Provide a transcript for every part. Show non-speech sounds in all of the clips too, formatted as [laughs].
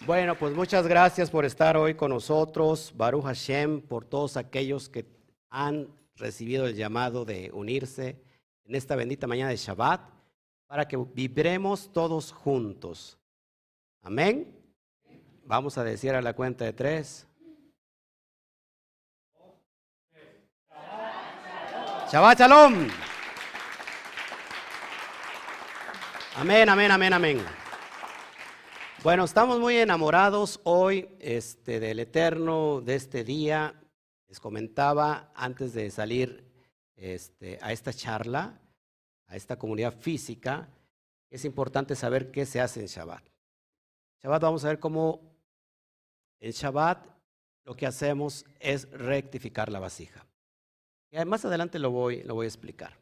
Bueno, pues muchas gracias por estar hoy con nosotros, Baruch Hashem, por todos aquellos que han recibido el llamado de unirse en esta bendita mañana de Shabbat, para que vibremos todos juntos. Amén. Vamos a decir a la cuenta de tres. Shabbat Shalom. Amén, amén, amén, amén. Bueno, estamos muy enamorados hoy este, del Eterno, de este día. Les comentaba antes de salir este, a esta charla, a esta comunidad física, es importante saber qué se hace en Shabbat. Shabbat vamos a ver cómo en Shabbat lo que hacemos es rectificar la vasija. Y más adelante lo voy, lo voy a explicar.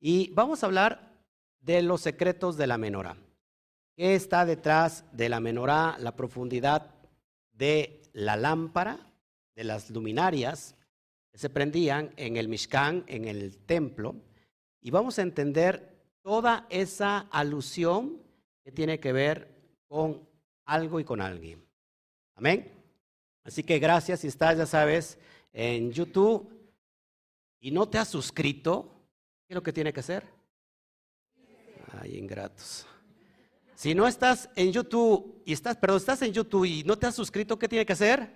Y vamos a hablar de los secretos de la menorá. ¿Qué está detrás de la menorá? La profundidad de la lámpara, de las luminarias que se prendían en el Mishkan, en el templo, y vamos a entender toda esa alusión que tiene que ver con algo y con alguien. Amén. Así que gracias si estás, ya sabes, en YouTube y no te has suscrito, ¿qué es lo que tiene que hacer? Ay, ingratos. Si no estás en YouTube y estás, perdón, estás en YouTube y no te has suscrito, ¿qué tiene que hacer?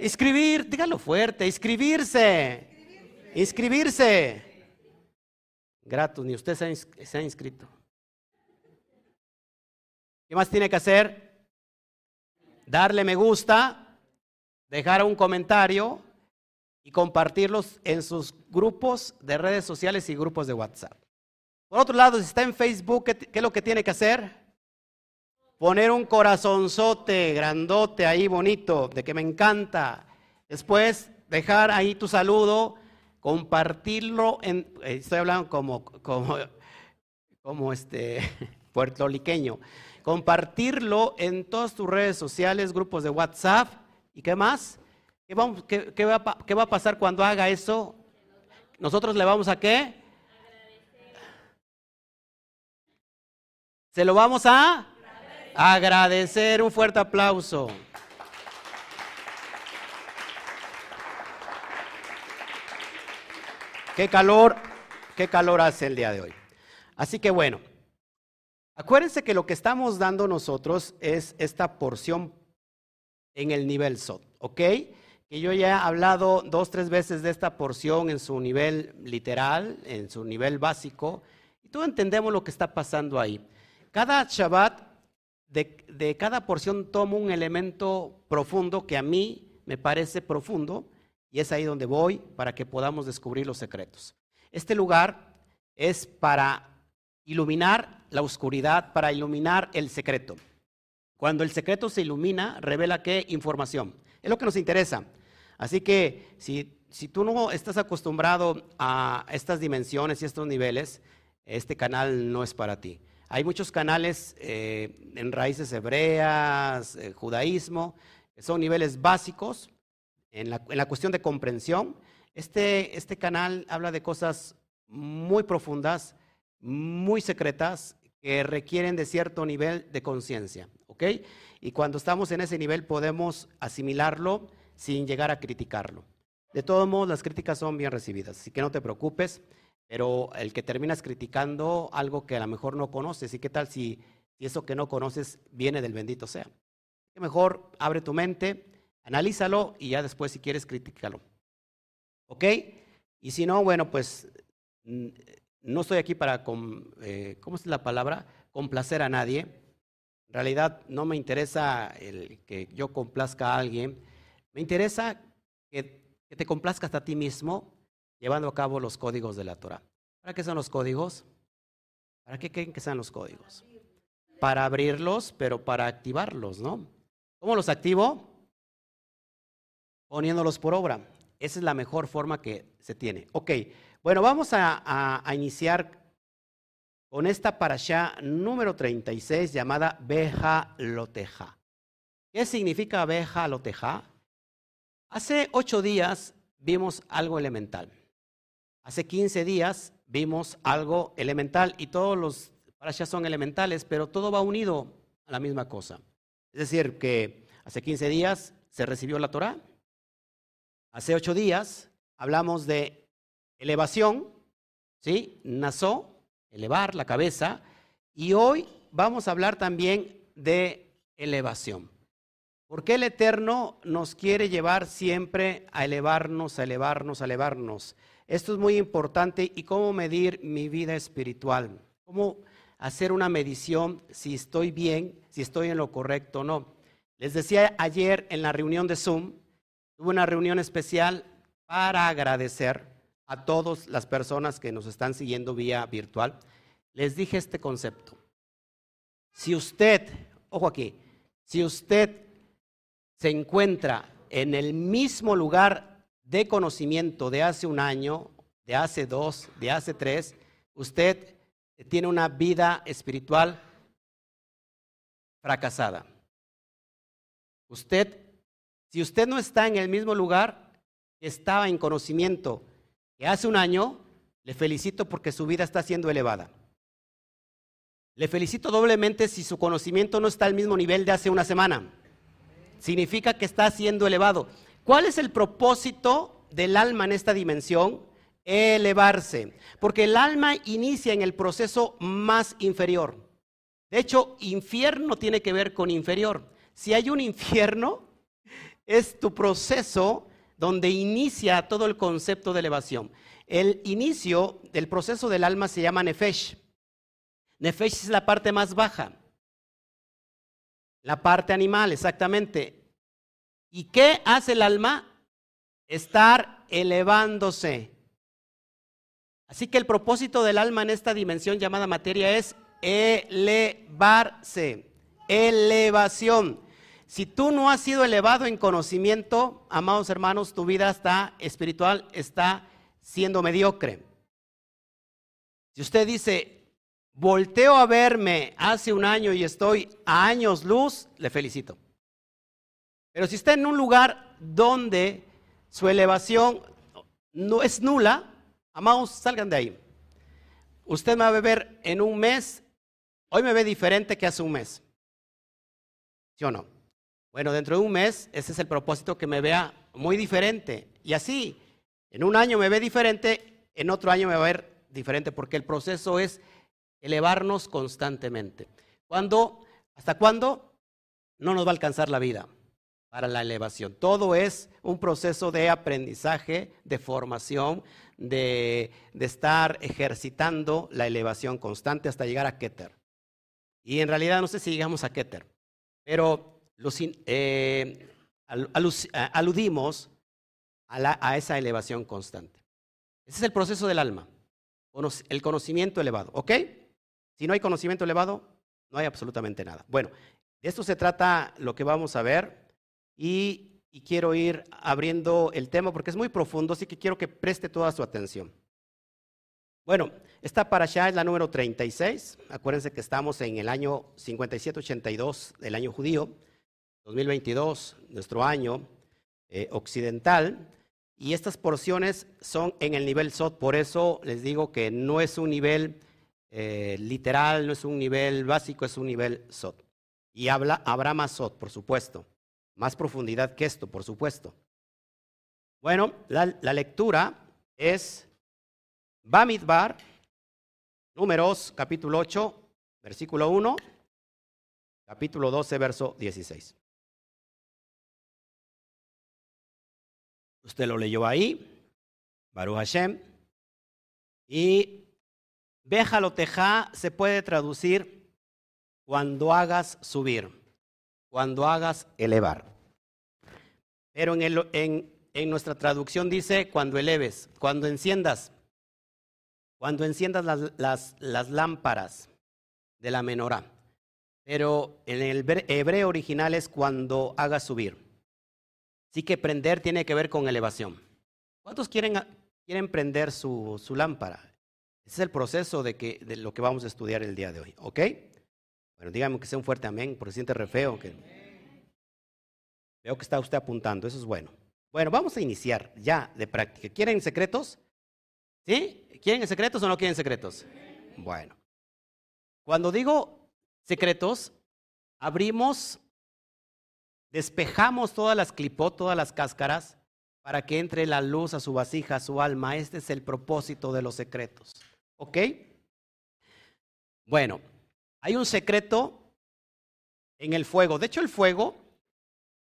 Inscribir, dígalo fuerte, inscribirse. Inscribirse. Gratos, ni usted se ha, inscrito. ¿Qué más tiene que hacer? Darle me gusta, dejar un comentario y compartirlos en sus grupos de redes sociales y grupos de WhatsApp. Por otro lado, si está en Facebook, ¿qué, es lo que tiene que hacer? Poner un corazonzote grandote ahí bonito, de que me encanta. Después, dejar ahí tu saludo, compartirlo en, eh, estoy hablando como, como, como este [laughs] puertoliqueño, compartirlo en todas tus redes sociales, grupos de WhatsApp, ¿y qué más? ¿Qué, va, ¿Qué va a pasar cuando haga eso? Nosotros le vamos a qué? Se lo vamos a agradecer. Un fuerte aplauso. Qué calor, qué calor hace el día de hoy. Así que bueno, acuérdense que lo que estamos dando nosotros es esta porción en el nivel SOT, ¿ok? Que yo ya he hablado dos, tres veces de esta porción en su nivel literal, en su nivel básico, y todos entendemos lo que está pasando ahí. Cada Shabbat, de, cada porción tomo un elemento profundo que a mí me parece profundo y es ahí donde voy para que podamos descubrir los secretos. Este lugar es para iluminar la oscuridad, para iluminar el secreto. Cuando el secreto se ilumina, revela qué información. Es lo que nos interesa. Así que si, si tú no estás acostumbrado a estas dimensiones y estos niveles, este canal no es para ti. Hay muchos canales eh, en raíces hebreas, eh, judaísmo, son niveles básicos en la, cuestión de comprensión. Este, este canal habla de cosas muy profundas, muy secretas, que requieren de cierto nivel de conciencia. ¿ok? Y cuando estamos en ese nivel podemos asimilarlo sin llegar a criticarlo. De todos modos, las críticas son bien recibidas, así que no te preocupes. Pero el que terminas criticando algo que a lo mejor no conoces, ¿y qué tal si, eso que no conoces viene del bendito sea? Mejor abre tu mente, analízalo y ya después si quieres critícalo. ¿Ok? Y si no, bueno, pues no estoy aquí para, eh, ¿cómo es la palabra? Complacer a nadie. En realidad no me interesa el que yo complazca a alguien. Me interesa que, que te complazcas a ti mismo llevando a cabo los códigos de la Torah. ¿Para qué son los códigos? ¿Para qué creen que sean los códigos? Para abrirlos, pero para activarlos, ¿no? ¿Cómo los activo? Poniéndolos por obra. Esa es la mejor forma que se tiene. Ok, bueno, vamos a, iniciar con esta parasha número 36 llamada Beja Loteja. ¿Qué significa Beja Loteja? Hace ocho días vimos algo elemental. Hace 15 días vimos algo elemental y todos los parashas son elementales, pero todo va unido a la misma cosa. Es decir, que hace 15 días se recibió la Torah. Hace ocho días hablamos de elevación, ¿sí? Nazó, elevar la cabeza. Y hoy vamos a hablar también de elevación. ¿Por qué el Eterno nos quiere llevar siempre a elevarnos, a elevarnos, a elevarnos? Esto es muy importante y cómo medir mi vida espiritual. Cómo hacer una medición si estoy bien, si estoy en lo correcto o no. Les decía ayer en la reunión de Zoom, tuve una reunión especial para agradecer a todas las personas que nos están siguiendo vía virtual. Les dije este concepto. Si usted, ojo aquí, si usted se encuentra en el mismo lugar de conocimiento de hace un año, de hace dos, de hace tres, usted tiene una vida espiritual fracasada. Usted, si usted no está en el mismo lugar que estaba en conocimiento que hace un año, le felicito porque su vida está siendo elevada. Le felicito doblemente si su conocimiento no está al mismo nivel de hace una semana. Significa que está siendo elevado. ¿Cuál es el propósito del alma en esta dimensión? Elevarse. Porque el alma inicia en el proceso más inferior. De hecho, infierno tiene que ver con inferior. Si hay un infierno, es tu proceso donde inicia todo el concepto de elevación. El inicio del proceso del alma se llama Nefesh. Nefesh es la parte más baja. La parte animal, exactamente. ¿Y qué hace el alma? Estar elevándose. Así que el propósito del alma en esta dimensión llamada materia es elevarse. Elevación. Si tú no has sido elevado en conocimiento, amados hermanos, tu vida está espiritual, está siendo mediocre. Si usted dice, volteo a verme hace un año y estoy a años luz, le felicito. Pero si está en un lugar donde su elevación no es nula, amados, salgan de ahí. Usted me va a ver en un mes, hoy me ve diferente que hace un mes. ¿Sí o no? Bueno, dentro de un mes, ese es el propósito, que me vea muy diferente. Y así, en un año me ve diferente, en otro año me va a ver diferente, porque el proceso es elevarnos constantemente. ¿Cuándo? ¿Hasta cuándo? No nos va a alcanzar la vida para la elevación. Todo es un proceso de aprendizaje, de formación, de, de estar ejercitando la elevación constante hasta llegar a Keter. Y en realidad no sé si llegamos a Keter, pero eh, aludimos a, esa elevación constante. Ese es el proceso del alma, el conocimiento elevado, ¿ok? Si no hay conocimiento elevado, no hay absolutamente nada. Bueno, de esto se trata lo que vamos a ver y, quiero ir abriendo el tema porque es muy profundo, así que quiero que preste toda su atención. Bueno, esta para allá es la número 36. Acuérdense que estamos en el año 5782 del año judío. 2022, nuestro año eh, occidental, y estas porciones son en el nivel SOT, por eso les digo que no es un nivel eh, literal, no es un nivel básico, es un nivel SOT. Y habla, más SOT, por supuesto, más profundidad que esto, por supuesto. Bueno, la, lectura es Bamidbar, números, capítulo 8, versículo 1, capítulo 12, verso 16. Usted lo leyó ahí, Baruch Hashem. Y Bejaloteja se puede traducir cuando hagas subir, cuando hagas elevar. Pero en, nuestra traducción dice cuando eleves, cuando enciendas, cuando enciendas las lámparas de la menorá. Pero en el hebreo original es cuando hagas subir. Así que prender tiene que ver con elevación. ¿Cuántos quieren, quieren prender su, su lámpara? Ese es el proceso de, que, de lo que vamos a estudiar el día de hoy. ¿Ok? Bueno, díganme que sea un fuerte amén, porque siente re feo. Veo que está usted apuntando, eso es bueno. Bueno, vamos a iniciar ya de práctica. ¿Quieren secretos? ¿Sí? ¿Quieren secretos o no quieren secretos? Bueno, cuando digo secretos, abrimos despejamos todas las clipot, todas las cáscaras, para que entre la luz a su vasija, a su alma. Este es el propósito de los secretos. ¿Ok? Bueno, hay un secreto en el fuego. De hecho, el fuego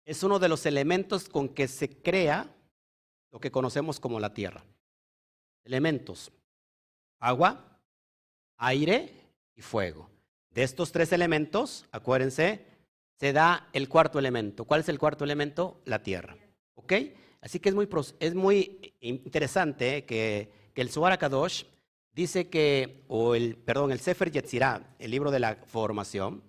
es uno de los elementos con que se crea lo que conocemos como la tierra. Elementos. Agua, aire y fuego. De estos tres elementos, acuérdense, se da el cuarto elemento. ¿Cuál es el cuarto elemento? La tierra. ¿Ok? Así que es muy, es muy interesante que, el Zohar Kadosh dice que, o el, perdón, el Sefer Yetzirah, el libro de la formación,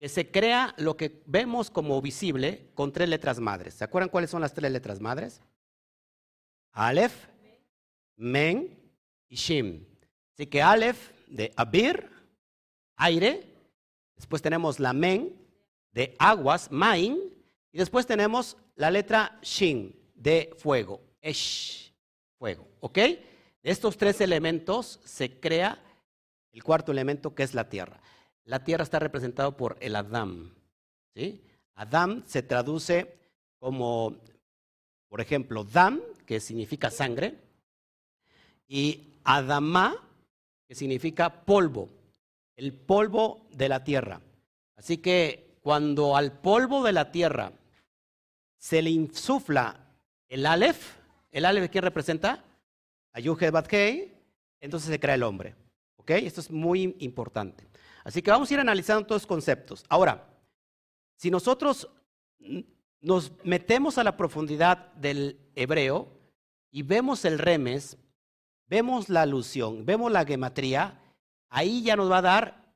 que se crea lo que vemos como visible con tres letras madres. ¿Se acuerdan cuáles son las tres letras madres? Aleph, Men y Shim. Así que Aleph de Abir, aire, después tenemos la Men de aguas, Main, y después tenemos la letra Shin de fuego, Esh, fuego, ¿ok? De estos tres elementos se crea el cuarto elemento que es la tierra. La tierra está representado por el Adam. ¿sí? Adam se traduce como, por ejemplo, Dam, que significa sangre, y Adamá, que significa polvo, el polvo de la tierra. Así que cuando al polvo de la tierra se le insufla el Aleph, ¿el Aleph quién representa? Batkei, entonces se crea el hombre. ¿Ok? Esto es muy importante. Así que vamos a ir analizando todos los conceptos. Ahora, si nosotros nos metemos a la profundidad del hebreo y vemos el remes, vemos la alusión, vemos la gematría, ahí ya nos va a dar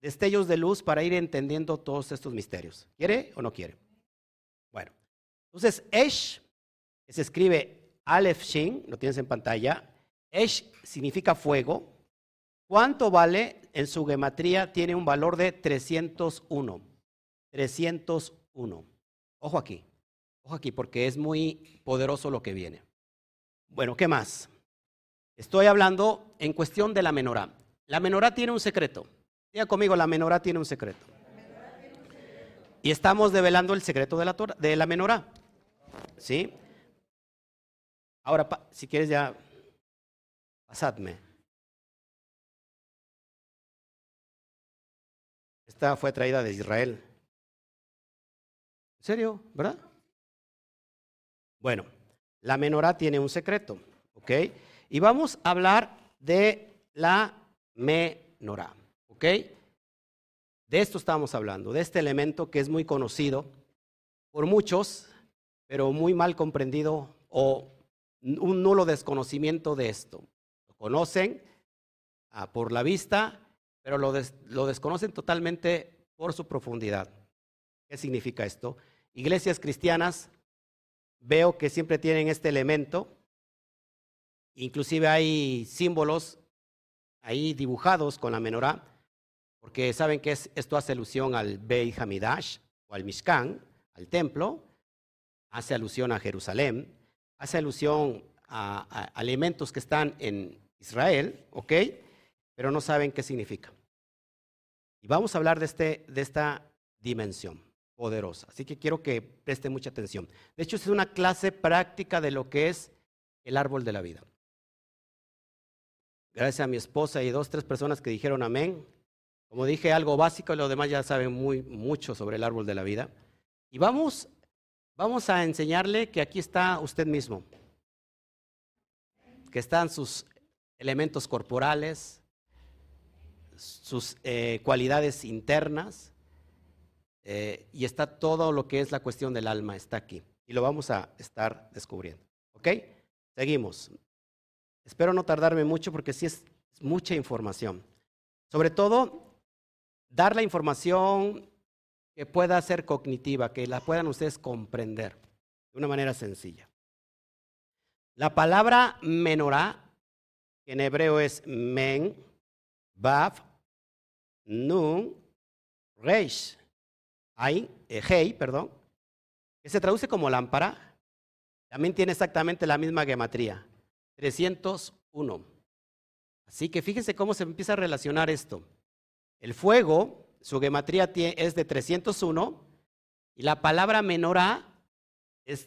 destellos de luz para ir entendiendo todos estos misterios. ¿Quiere o no quiere? Bueno, entonces Esh, que se escribe Aleph Shin, lo tienes en pantalla. Esh significa fuego. ¿Cuánto vale? En su gematría tiene un valor de 301. 301. Ojo aquí. Ojo aquí, porque es muy poderoso lo que viene. Bueno, ¿qué más? Estoy hablando en cuestión de la menorá. La menorá tiene un secreto. Diga conmigo, la menorá tiene un secreto. Y estamos develando el secreto de la, de la menorá. ¿Sí? Ahora, si quieres ya, pasadme. Esta fue traída de Israel. ¿En serio? ¿Verdad? Bueno, la menorá tiene un secreto, ¿ok? Y vamos a hablar de la menorá, ¿ok? De esto estamos hablando, de este elemento que es muy conocido por muchos, pero muy mal comprendido o un nulo desconocimiento de esto. Lo conocen ah, por la vista, pero lo, lo desconocen totalmente por su profundidad. ¿Qué significa esto? Iglesias cristianas veo que siempre tienen este elemento, inclusive hay símbolos ahí dibujados con la menorá, porque saben que esto hace alusión al Beit Hamidash o al Mishkan, al templo, hace alusión a Jerusalén, hace alusión a, elementos que están en Israel, ¿ok? Pero no saben qué significa. Y vamos a hablar de, este, de esta dimensión poderosa. Así que quiero que preste mucha atención. De hecho, es una clase práctica de lo que es el árbol de la vida. Gracias a mi esposa y dos, tres personas que dijeron amén. Como dije, algo básico, los demás ya saben muy, mucho sobre el árbol de la vida. Y vamos Vamos a enseñarle que aquí está usted mismo, que están sus elementos corporales, sus eh, cualidades internas, eh, y está todo lo que es la cuestión del alma, está aquí. Y lo vamos a estar descubriendo. ¿Ok? Seguimos. Espero no tardarme mucho porque sí es mucha información. Sobre todo, dar la información que pueda ser cognitiva, que la puedan ustedes comprender de una manera sencilla. La palabra menorá, que en hebreo es men, bav, nun, reish, eh, hei, perdón, que se traduce como lámpara, también tiene exactamente la misma gematría, 301. Así que fíjense cómo se empieza a relacionar esto. El fuego su gematría es de 301 Y la palabra menorá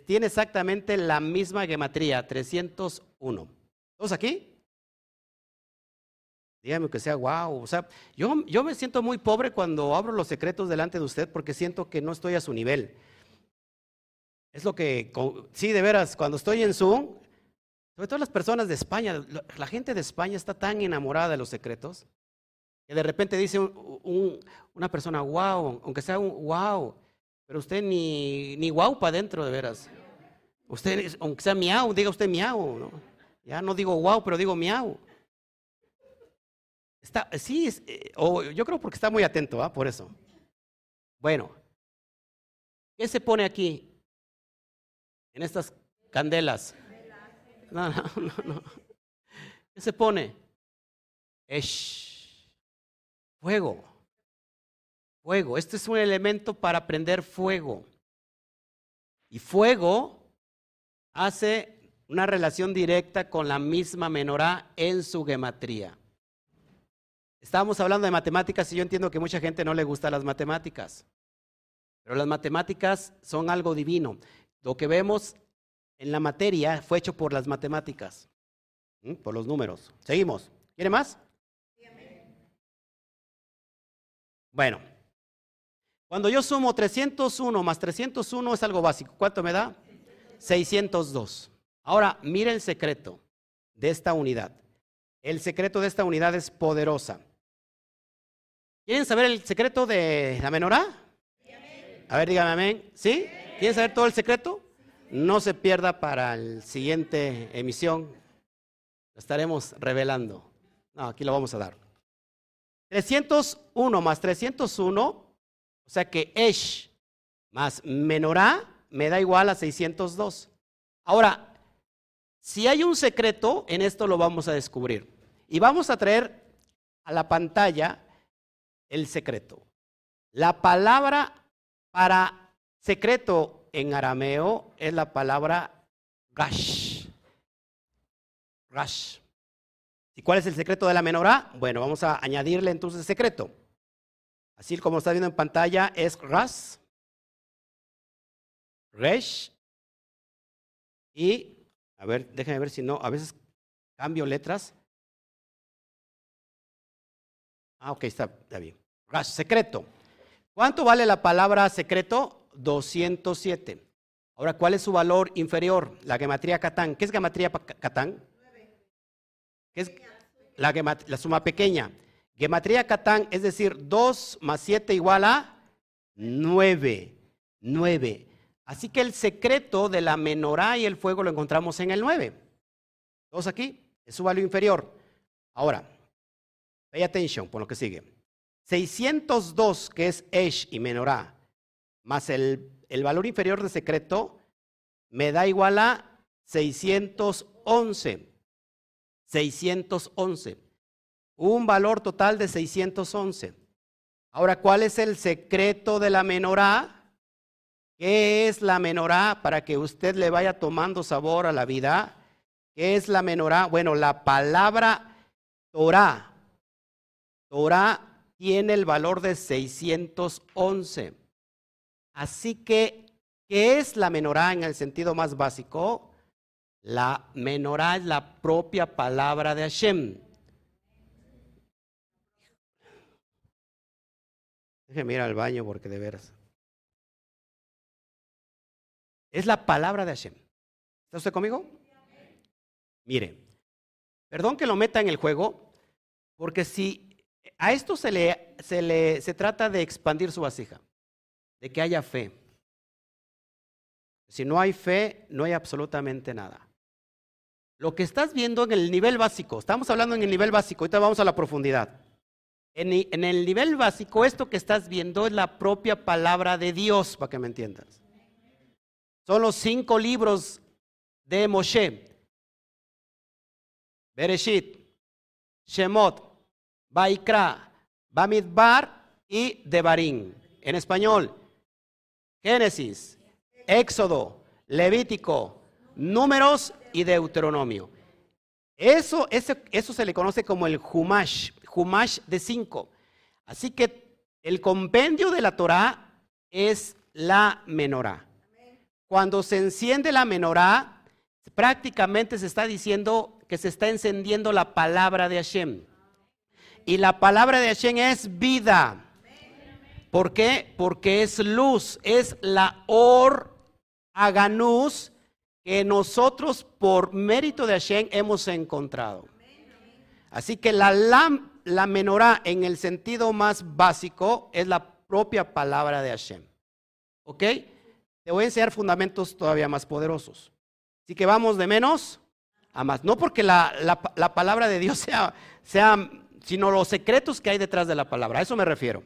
tiene exactamente la misma gematría, 301. ¿Todos aquí? Dígame que sea wow. O sea, yo, yo me siento muy pobre cuando abro los secretos delante de usted porque siento que no estoy a su nivel. Es lo que, sí, de veras, cuando estoy en Zoom, sobre todo las personas de España, la gente de España está tan enamorada de los secretos de repente dice una persona, wow, aunque sea un wow, pero usted ni, ni wow para adentro, de veras. Usted, aunque sea miau, diga usted miau. ¿no? Ya no digo wow, pero digo miau. Está, sí, eh, yo creo porque está muy atento, ¿ah? por eso. Bueno, ¿qué se pone aquí? En estas candelas. No, no, no, no. ¿Qué se pone? Esh. Fuego. Fuego. Este es un elemento para prender fuego. Y fuego hace una relación directa con la misma menorá en su gematría. Estábamos hablando de matemáticas y yo entiendo que mucha gente no le gusta las matemáticas. Pero las matemáticas son algo divino. Lo que vemos en la materia fue hecho por las matemáticas, por los números. Seguimos. ¿Quiere más? Bueno, cuando yo sumo 301 más 301 es algo básico. ¿Cuánto me da? 602. Ahora, mire el secreto de esta unidad. El secreto de esta unidad es poderosa. ¿Quieren saber el secreto de la menorá? A ver, dígame amén. ¿Sí? ¿Quieren saber todo el secreto? No se pierda para la siguiente emisión. Lo estaremos revelando. No, aquí lo vamos a dar. 301 más 301, o sea que Esh más menorá me da igual a 602. Ahora, si hay un secreto, en esto lo vamos a descubrir. Y vamos a traer a la pantalla el secreto. La palabra para secreto en arameo es la palabra gash. Gash. ¿Y cuál es el secreto de la menorá? Bueno, vamos a añadirle entonces el secreto. Así como está viendo en pantalla es ras, resh y, a ver, déjenme ver si no, a veces cambio letras. Ah, ok, está, bien secreto. ¿Cuánto vale la palabra secreto? 207. Ahora, ¿cuál es su valor inferior? La gematría Catán. ¿Qué es gematría Catán? ¿Qué es la, la suma pequeña? Gematría Catán, es decir, 2 más 7 igual a 9. 9. Así que el secreto de la menorá y el fuego lo encontramos en el 9. Todos aquí, es su valor inferior. Ahora, pay attention por lo que sigue. 602, que es Esh y Menorá, más el, el valor inferior de secreto, me da igual a 611. 611. Un valor total de 611. Ahora, ¿cuál es el secreto de la menorá? ¿Qué es la menorá para que usted le vaya tomando sabor a la vida? ¿Qué es la menorá? Bueno, la palabra Torah. Torah tiene el valor de 611. Así que, ¿qué es la menorá en el sentido más básico? La menorá es la propia palabra de Hashem. Déjeme ir al baño porque de veras. Es la palabra de Hashem. ¿Está usted conmigo? Mire, perdón que lo meta en el juego, porque si a esto se le, se le se trata de expandir su vasija, de que haya fe. Si no hay fe, no hay absolutamente nada. Lo que estás viendo en el nivel básico, estamos hablando en el nivel básico, ahorita vamos a la profundidad. En, el nivel básico, esto que estás viendo es la propia palabra de Dios, para que me entiendas. Son los cinco libros de Moshe. Bereshit, Shemot, Baikra, Bamidbar y Devarim. En español, Génesis, Éxodo, Levítico, Números y Deuteronomio. Eso, eso se le conoce como el Humash, Humash de cinco. Así que el compendio de la Torah es la menorá. Cuando se enciende la menorá, prácticamente se está diciendo que se está encendiendo la palabra de Hashem. Y la palabra de Hashem es vida. ¿Por qué? Porque es luz, es la or aganus que nosotros por mérito de Hashem hemos encontrado. Así que la, menorá en el sentido más básico es la propia palabra de Hashem. ¿Ok? Te voy a enseñar fundamentos todavía más poderosos. Así que vamos de menos a más. No porque la, la palabra de Dios sea, sea, sino los secretos que hay detrás de la palabra. A eso me refiero.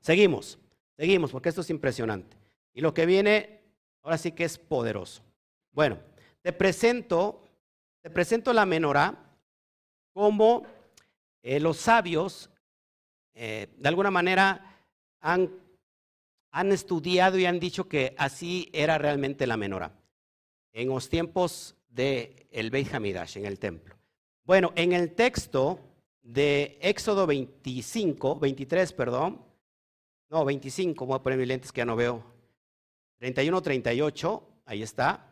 Seguimos, seguimos, porque esto es impresionante. Y lo que viene, ahora sí que es poderoso. Bueno, te presento, te presento la menorá como eh, los sabios, eh, de alguna manera, han, han, estudiado y han dicho que así era realmente la menorá, en los tiempos del el Beit Hamidash, en el templo. Bueno, en el texto de Éxodo 25, 23, perdón, no, 25, voy a poner mis lentes que ya no veo, 31, 38, ahí está.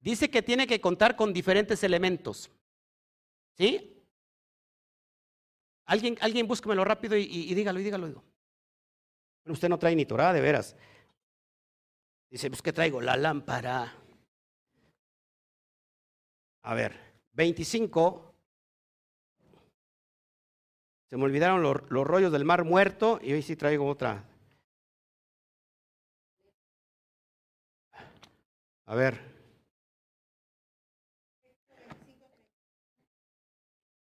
Dice que tiene que contar con diferentes elementos. ¿Sí? Alguien, alguien búsquemelo rápido y, dígalo, y dígalo. Digo. usted no trae ni torada, de veras. Dice, pues que traigo la lámpara. A ver, 25. Se me olvidaron los, los rollos del mar muerto y hoy sí traigo otra. A ver,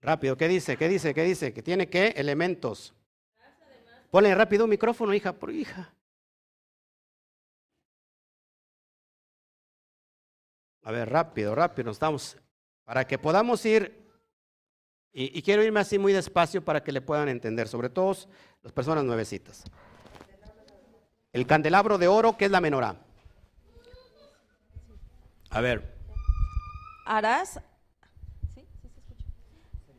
Rápido, ¿qué dice? ¿Qué dice? ¿Qué dice? Que tiene qué? Elementos. Ponle rápido un micrófono, hija, por hija. A ver, rápido, rápido, estamos. Para que podamos ir, y, y, quiero irme así muy despacio para que le puedan entender, sobre todo las personas nuevecitas. El candelabro de oro, que es la menorá. A ver. Harás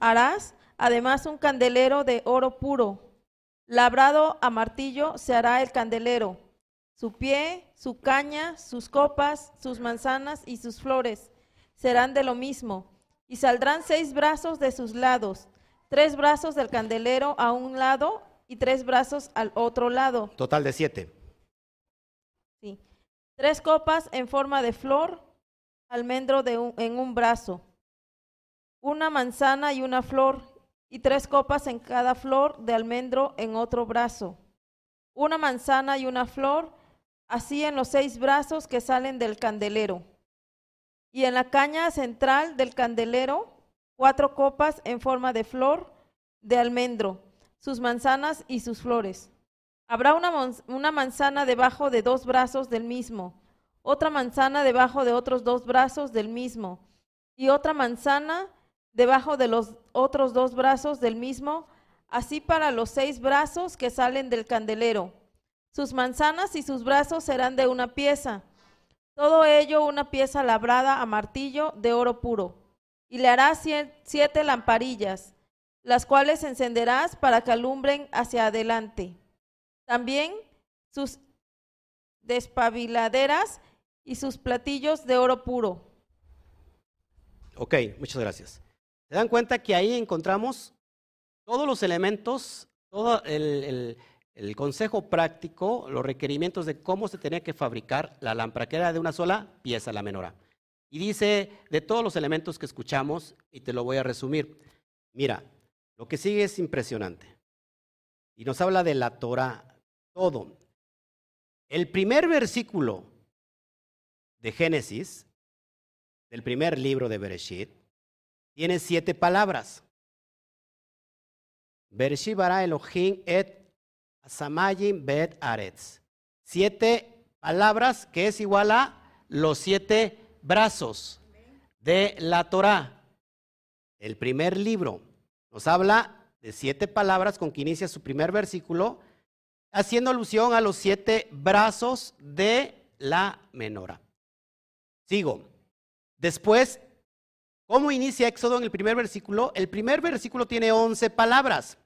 Harás además un candelero de oro puro. Labrado a martillo se hará el candelero. Su pie, su caña, sus copas, sus manzanas y sus flores serán de lo mismo. Y saldrán seis brazos de sus lados, tres brazos del candelero a un lado y tres brazos al otro lado. Total de siete. Sí. Tres copas en forma de flor, almendro de en un brazo una manzana y una flor, y tres copas en cada flor de almendro en otro brazo. Una manzana y una flor, así en los seis brazos que salen del candelero. Y en la caña central del candelero, cuatro copas en forma de flor de almendro, sus manzanas y sus flores. Habrá una, manzana debajo de dos brazos del mismo, otra manzana debajo de otros dos brazos del mismo, y otra manzana debajo de los otros dos brazos del mismo, así para los seis brazos que salen del candelero. Sus manzanas y sus brazos serán de una pieza, todo ello una pieza labrada a martillo de oro puro. Y le harás siete lamparillas, las cuales encenderás para que alumbren hacia adelante. También sus despabiladeras y sus platillos de oro puro. Ok, muchas gracias. ¿Se dan cuenta que ahí encontramos todos los elementos, todo el, consejo práctico, los requerimientos de cómo se tenía que fabricar la lámpara, que era de una sola pieza, la menorá? Y dice de todos los elementos que escuchamos, y te lo voy a resumir. Mira, lo que sigue es impresionante. Y nos habla de la Torah, todo. El primer versículo de Génesis, del primer libro de Bereshit, tiene siete palabras. Bereshibara Elohim et Asamayim bet Aretz. Siete palabras que es igual a los siete brazos de la Torah. El primer libro nos habla de siete palabras con que inicia su primer versículo, haciendo alusión a los siete brazos de la menora. Sigo. Después ¿Cómo inicia Éxodo en el primer versículo? El primer versículo tiene 11 palabras,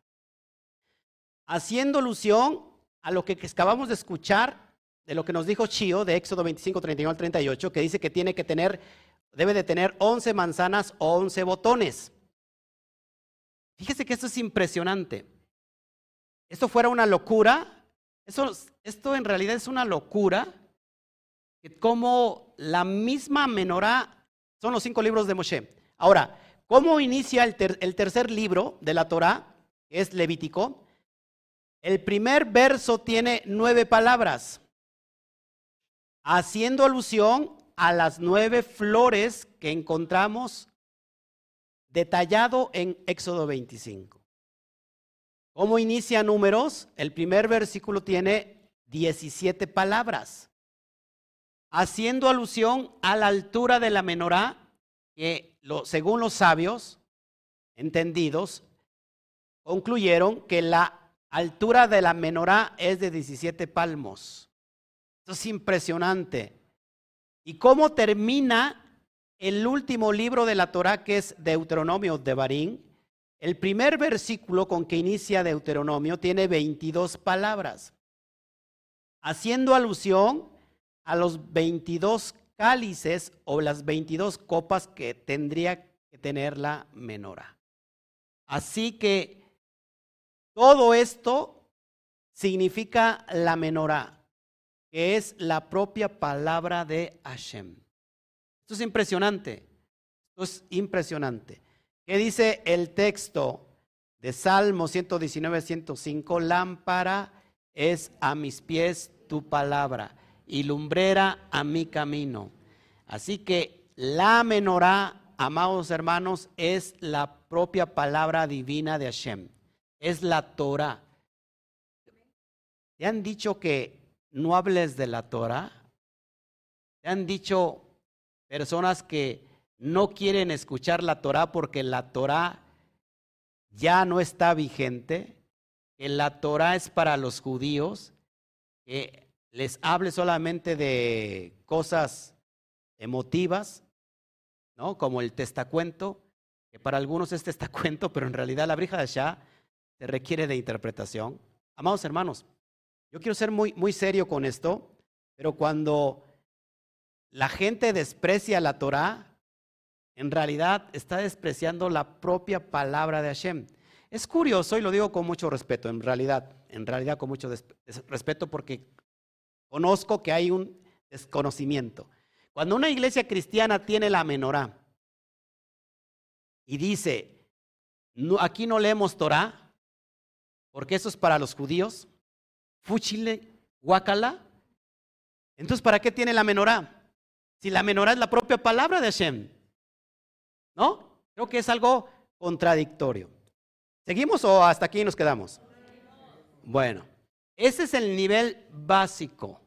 haciendo alusión a lo que acabamos de escuchar, de lo que nos dijo Chio de Éxodo 25, 31 al 38, que dice que tiene que tener, debe de tener 11 manzanas o 11 botones. Fíjese que esto es impresionante. Esto fuera una locura. Eso, esto en realidad es una locura. Como la misma menorá son los cinco libros de Moshe. Ahora, ¿cómo inicia el, el tercer libro de la Torah? Es Levítico. El primer verso tiene nueve palabras, haciendo alusión a las nueve flores que encontramos detallado en Éxodo 25. ¿Cómo inicia números? El primer versículo tiene 17 palabras, haciendo alusión a la altura de la menorá, que según los sabios entendidos, concluyeron que la altura de la menorá es de 17 palmos. Esto es impresionante. ¿Y cómo termina el último libro de la Torá, que es Deuteronomio de Barín? El primer versículo con que inicia Deuteronomio tiene 22 palabras, haciendo alusión a los 22 cálices o las 22 copas que tendría que tener la menorá. Así que todo esto significa la menorá, que es la propia palabra de Hashem. Esto es impresionante. Esto es impresionante. ¿Qué dice el texto de Salmo 119, 105? Lámpara es a mis pies tu palabra y lumbrera a mi camino. Así que la menorá, amados hermanos, es la propia palabra divina de Hashem es la Torah. ¿Te han dicho que no hables de la Torah? ¿Te han dicho personas que no quieren escuchar la Torah porque la Torah ya no está vigente? Que la Torah es para los judíos, que les hable solamente de cosas emotivas, ¿no? Como el testacuento, que para algunos es testacuento, [laughs] pero en realidad la brija de Shah se requiere de interpretación. Amados hermanos, yo quiero ser muy, muy serio con esto, pero cuando la gente desprecia la Torah, en realidad está despreciando la propia palabra de Hashem. Es curioso y lo digo con mucho respeto, en realidad, en realidad con mucho respeto porque conozco que hay un desconocimiento. Cuando una iglesia cristiana tiene la menorá y dice, aquí no leemos Torah, porque eso es para los judíos. Fuchile, guacala. Entonces, ¿para qué tiene la menorá? Si la menorá es la propia palabra de Hashem. ¿No? Creo que es algo contradictorio. ¿Seguimos o hasta aquí nos quedamos? Bueno, ese es el nivel básico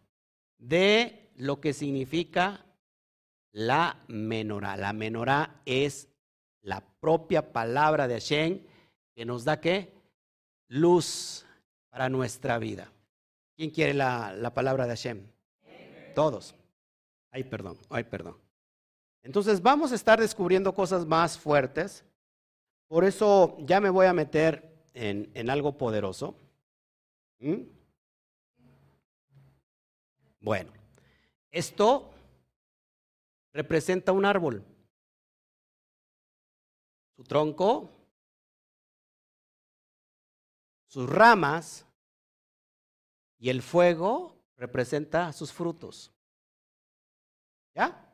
de lo que significa la menorá. La menorá es la propia palabra de Hashem que nos da qué? luz para nuestra vida. ¿Quién quiere la, palabra de Hashem? Todos. Ay, perdón, ay, perdón. Entonces vamos a estar descubriendo cosas más fuertes. Por eso ya me voy a meter en, algo poderoso. ¿Mm? Bueno, esto representa un árbol. Su tronco sus ramas y el fuego representa sus frutos. ¿Ya?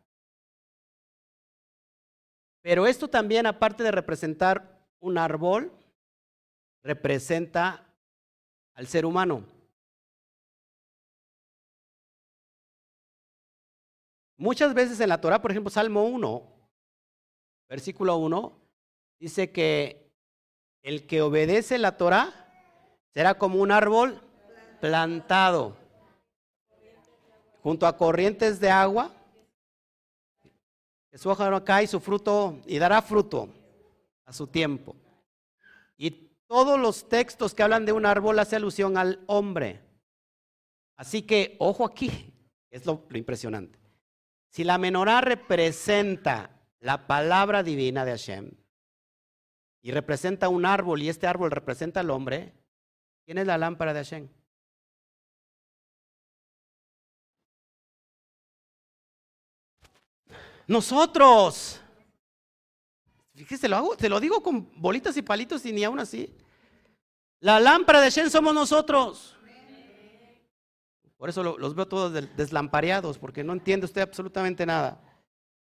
Pero esto también, aparte de representar un árbol, representa al ser humano. Muchas veces en la Torah, por ejemplo, Salmo 1, versículo 1, dice que el que obedece la Torah Será como un árbol plantado junto a corrientes de agua. Que su hoja no cae su fruto y dará fruto a su tiempo. Y todos los textos que hablan de un árbol hacen alusión al hombre. Así que, ojo aquí, es lo impresionante. Si la menorá representa la palabra divina de Hashem y representa un árbol y este árbol representa al hombre, ¿quién es la lámpara de Hashem? Nosotros. Fíjese, lo hago, te lo digo con bolitas y palitos y ni aún así. La lámpara de Shen somos nosotros. Por eso los veo todos deslampareados, porque no entiende usted absolutamente nada.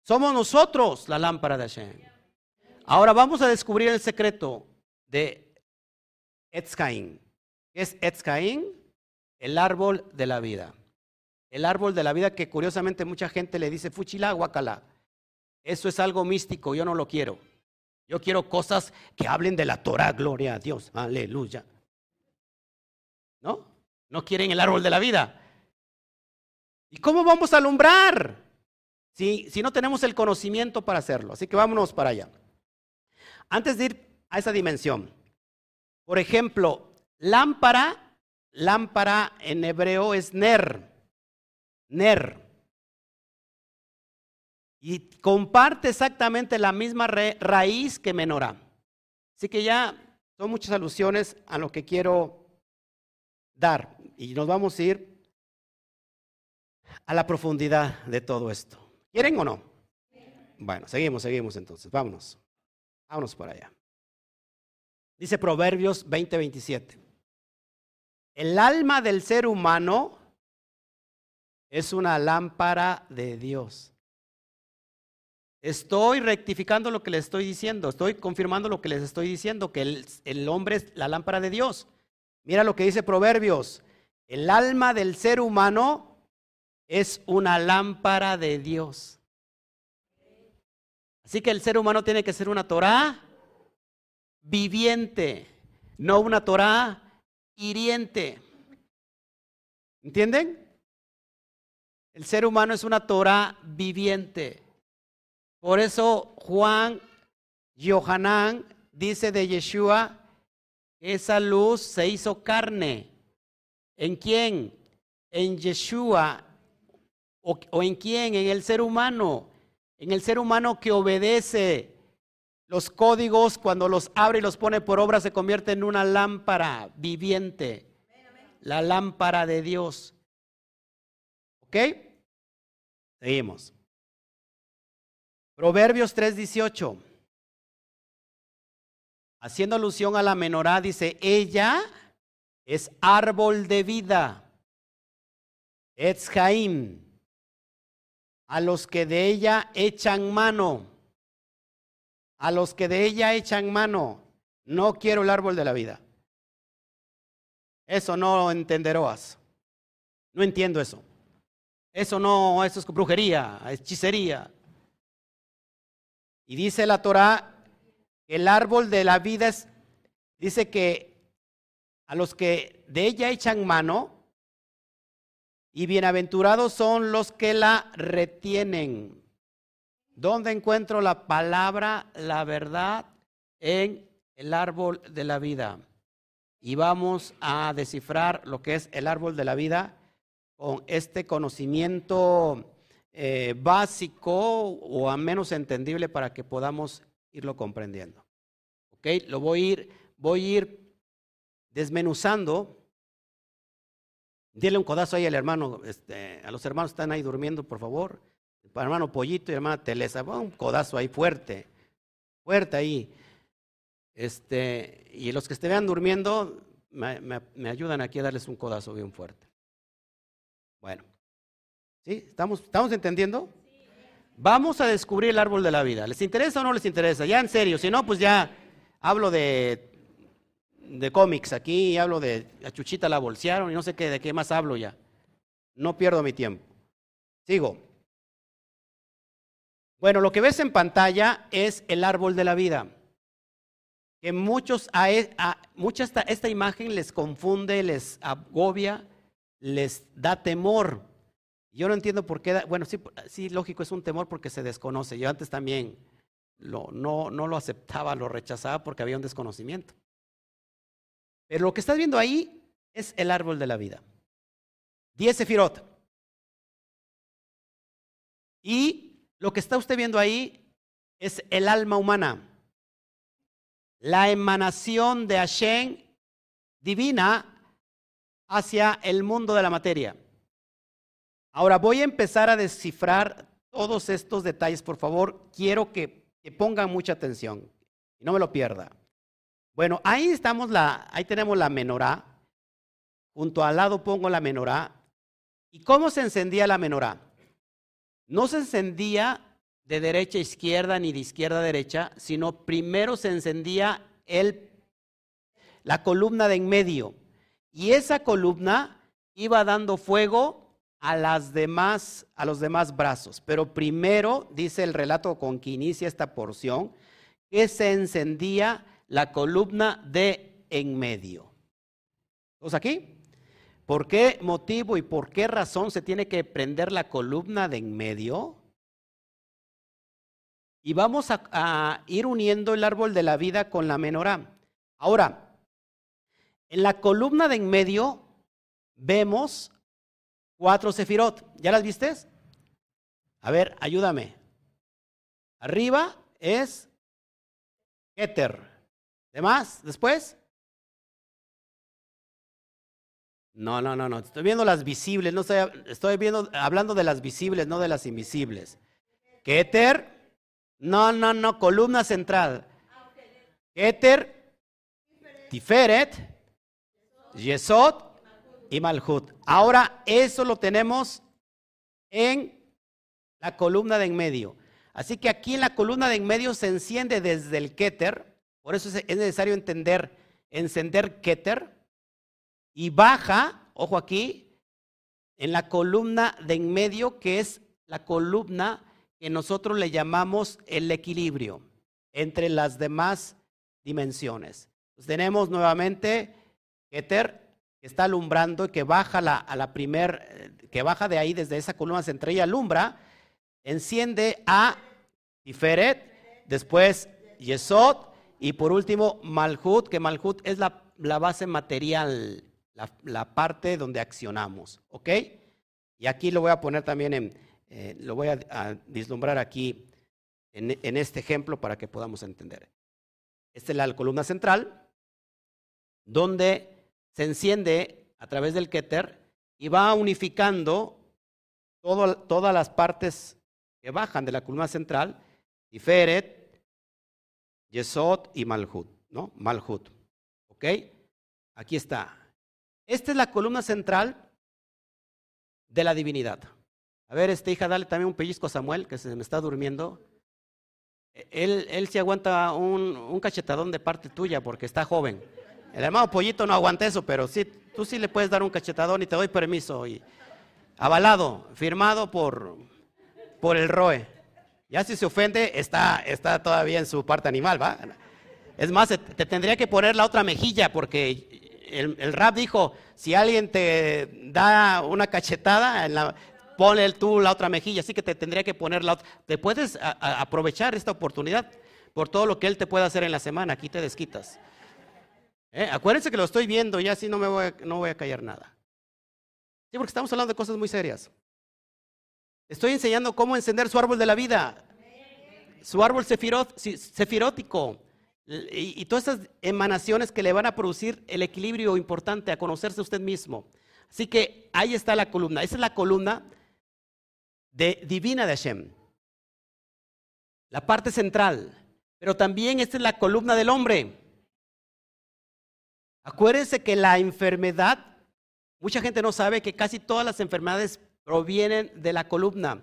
Somos nosotros la lámpara de Hashem. Ahora vamos a descubrir el secreto de Etzcaín. ¿Qué es Etzcaín? El árbol de la vida. El árbol de la vida que curiosamente mucha gente le dice fuchila guacala. Eso es algo místico, yo no lo quiero. Yo quiero cosas que hablen de la Torah, gloria a Dios, aleluya. ¿No? No quieren el árbol de la vida. ¿Y cómo vamos a alumbrar? Si, si no tenemos el conocimiento para hacerlo. Así que vámonos para allá. Antes de ir a esa dimensión, por ejemplo, lámpara, lámpara en hebreo es ner, ner. Y comparte exactamente la misma raíz que menorá. Así que ya son muchas alusiones a lo que quiero dar. Y nos vamos a ir a la profundidad de todo esto. ¿Quieren o no? Bueno, seguimos, seguimos entonces. Vámonos. Vámonos por allá. Dice Proverbios 20:27. El alma del ser humano es una lámpara de Dios. Estoy rectificando lo que les estoy diciendo, estoy confirmando lo que les estoy diciendo, que el, el, hombre es la lámpara de Dios. Mira lo que dice Proverbios, el alma del ser humano es una lámpara de Dios. Así que el ser humano tiene que ser una Torah viviente, no una Torah hiriente. ¿Entienden? El ser humano es una Torah viviente. Por eso Juan Yohanan dice de Yeshua, esa luz se hizo carne. ¿En quién? En Yeshua. ¿O, en quién? En el ser humano. En el ser humano que obedece los códigos, cuando los abre y los pone por obra, se convierte en una lámpara viviente. La lámpara de Dios. ¿Ok? Seguimos. Proverbios 3:18. Haciendo alusión a la menorá, dice, ella es árbol de vida. Etzhaim. A los que de ella echan mano. A los que de ella echan mano. No quiero el árbol de la vida. Eso no entenderás. No entiendo eso. Eso no, eso es brujería, hechicería. Y dice la Torah, el árbol de la vida es, dice que a los que de ella echan mano, y bienaventurados son los que la retienen. ¿Dónde encuentro la palabra, la verdad? En el árbol de la vida. Y vamos a descifrar lo que es el árbol de la vida con este conocimiento eh, básico o a menos entendible para que podamos irlo comprendiendo. ¿Ok? Lo voy a ir, voy a ir desmenuzando. Dile un codazo ahí al hermano, este, a los hermanos que están ahí durmiendo, por favor. hermano Pollito y hermana Telesa, un codazo ahí fuerte, fuerte ahí. Este, y los que estén durmiendo, me, me ayudan aquí a darles un codazo bien fuerte. Bueno. ¿Sí? ¿Estamos, ¿Estamos entendiendo? Vamos a descubrir el árbol de la vida. ¿Les interesa o no les interesa? Ya en serio, si no, pues ya hablo de, de cómics aquí, hablo de la chuchita la bolsearon y no sé qué, de qué más hablo ya. No pierdo mi tiempo. Sigo. Bueno, lo que ves en pantalla es el árbol de la vida. Que muchos, a, e, a, esta, esta imagen les confunde, les agobia, les da temor. Yo no entiendo por qué, bueno, sí, sí, lógico, es un temor porque se desconoce. Yo antes también lo, no, no lo aceptaba, lo rechazaba porque había un desconocimiento. Pero lo que estás viendo ahí es el árbol de la vida. Diez sefirot. Y lo que está usted viendo ahí es el alma humana. La emanación de Hashem divina hacia el mundo de la materia. Ahora voy a empezar a descifrar todos estos detalles, por favor, quiero que, que pongan mucha atención y no me lo pierda. Bueno, ahí estamos la, ahí tenemos la menorá. Junto al lado pongo la menorá. ¿Y cómo se encendía la menorá? No se encendía de derecha a izquierda ni de izquierda a derecha, sino primero se encendía el, la columna de en medio. Y esa columna iba dando fuego a, las demás, a los demás brazos. Pero primero, dice el relato con que inicia esta porción, que se encendía la columna de en medio. ¿Estamos aquí? ¿Por qué motivo y por qué razón se tiene que prender la columna de en medio? Y vamos a, ir uniendo el árbol de la vida con la menorá. Ahora, en la columna de en medio vemos cuatro sefirot. ¿Ya las viste? A ver, ayúdame. Arriba es Keter. ¿De más? ¿Después? No, no, no, no. Estoy viendo las visibles. No estoy, viendo, hablando de las visibles, no de las invisibles. Keter. No, no, no. Columna central. Keter. Tiferet. Yesod y Malhut. Ahora eso lo tenemos en la columna de en medio. Así que aquí en la columna de en medio se enciende desde el Keter, por eso es necesario entender, encender Keter, y baja, ojo aquí, en la columna de en medio, que es la columna que nosotros le llamamos el equilibrio entre las demás dimensiones. Pues tenemos nuevamente Keter, que está alumbrando y que baja a la primer, eh, que baja de ahí desde esa columna central y alumbra, enciende a Tiferet, después Yesod y por último Malhut, que Malhut es la, base material, la, parte donde accionamos, ¿ok? Y aquí lo voy a poner también en, eh, lo voy a, vislumbrar aquí en, este ejemplo para que podamos entender. Esta es la columna central, donde se enciende a través del Keter y va unificando todas las partes que bajan de la columna central, Tiferet, Yesod y Malhut, ¿no? Malhut. ¿Ok? Aquí está. Esta es la columna central de la divinidad. A ver, este hija, dale también un pellizco a Samuel, que se me está durmiendo. Él, él sí aguanta un, cachetadón de parte tuya porque está joven. El hermano Pollito no aguanta eso, pero sí, tú sí le puedes dar un cachetadón y te doy permiso. Y, avalado, firmado por, por el ROE. Ya si se ofende, está, está todavía en su parte animal, ¿va? Es más, te tendría que poner la otra mejilla, porque el, rap dijo, si alguien te da una cachetada, en ponle tú la otra mejilla, así que te tendría que poner la otra. Te puedes aprovechar esta oportunidad por todo lo que él te puede hacer en la semana, aquí te desquitas. ¿Eh? Acuérdense que lo estoy viendo y así no me no voy a callar nada. Sí, porque estamos hablando de cosas muy serias. Estoy enseñando cómo encender su árbol de la vida, su árbol sefirótico y, todas esas emanaciones que le van a producir el equilibrio importante a conocerse usted mismo. Así que ahí está la columna. Esa es la columna de, divina de Hashem, la parte central. Pero también esta es la columna del hombre. Acuérdense que la enfermedad, mucha gente no sabe que casi todas las enfermedades provienen de la columna.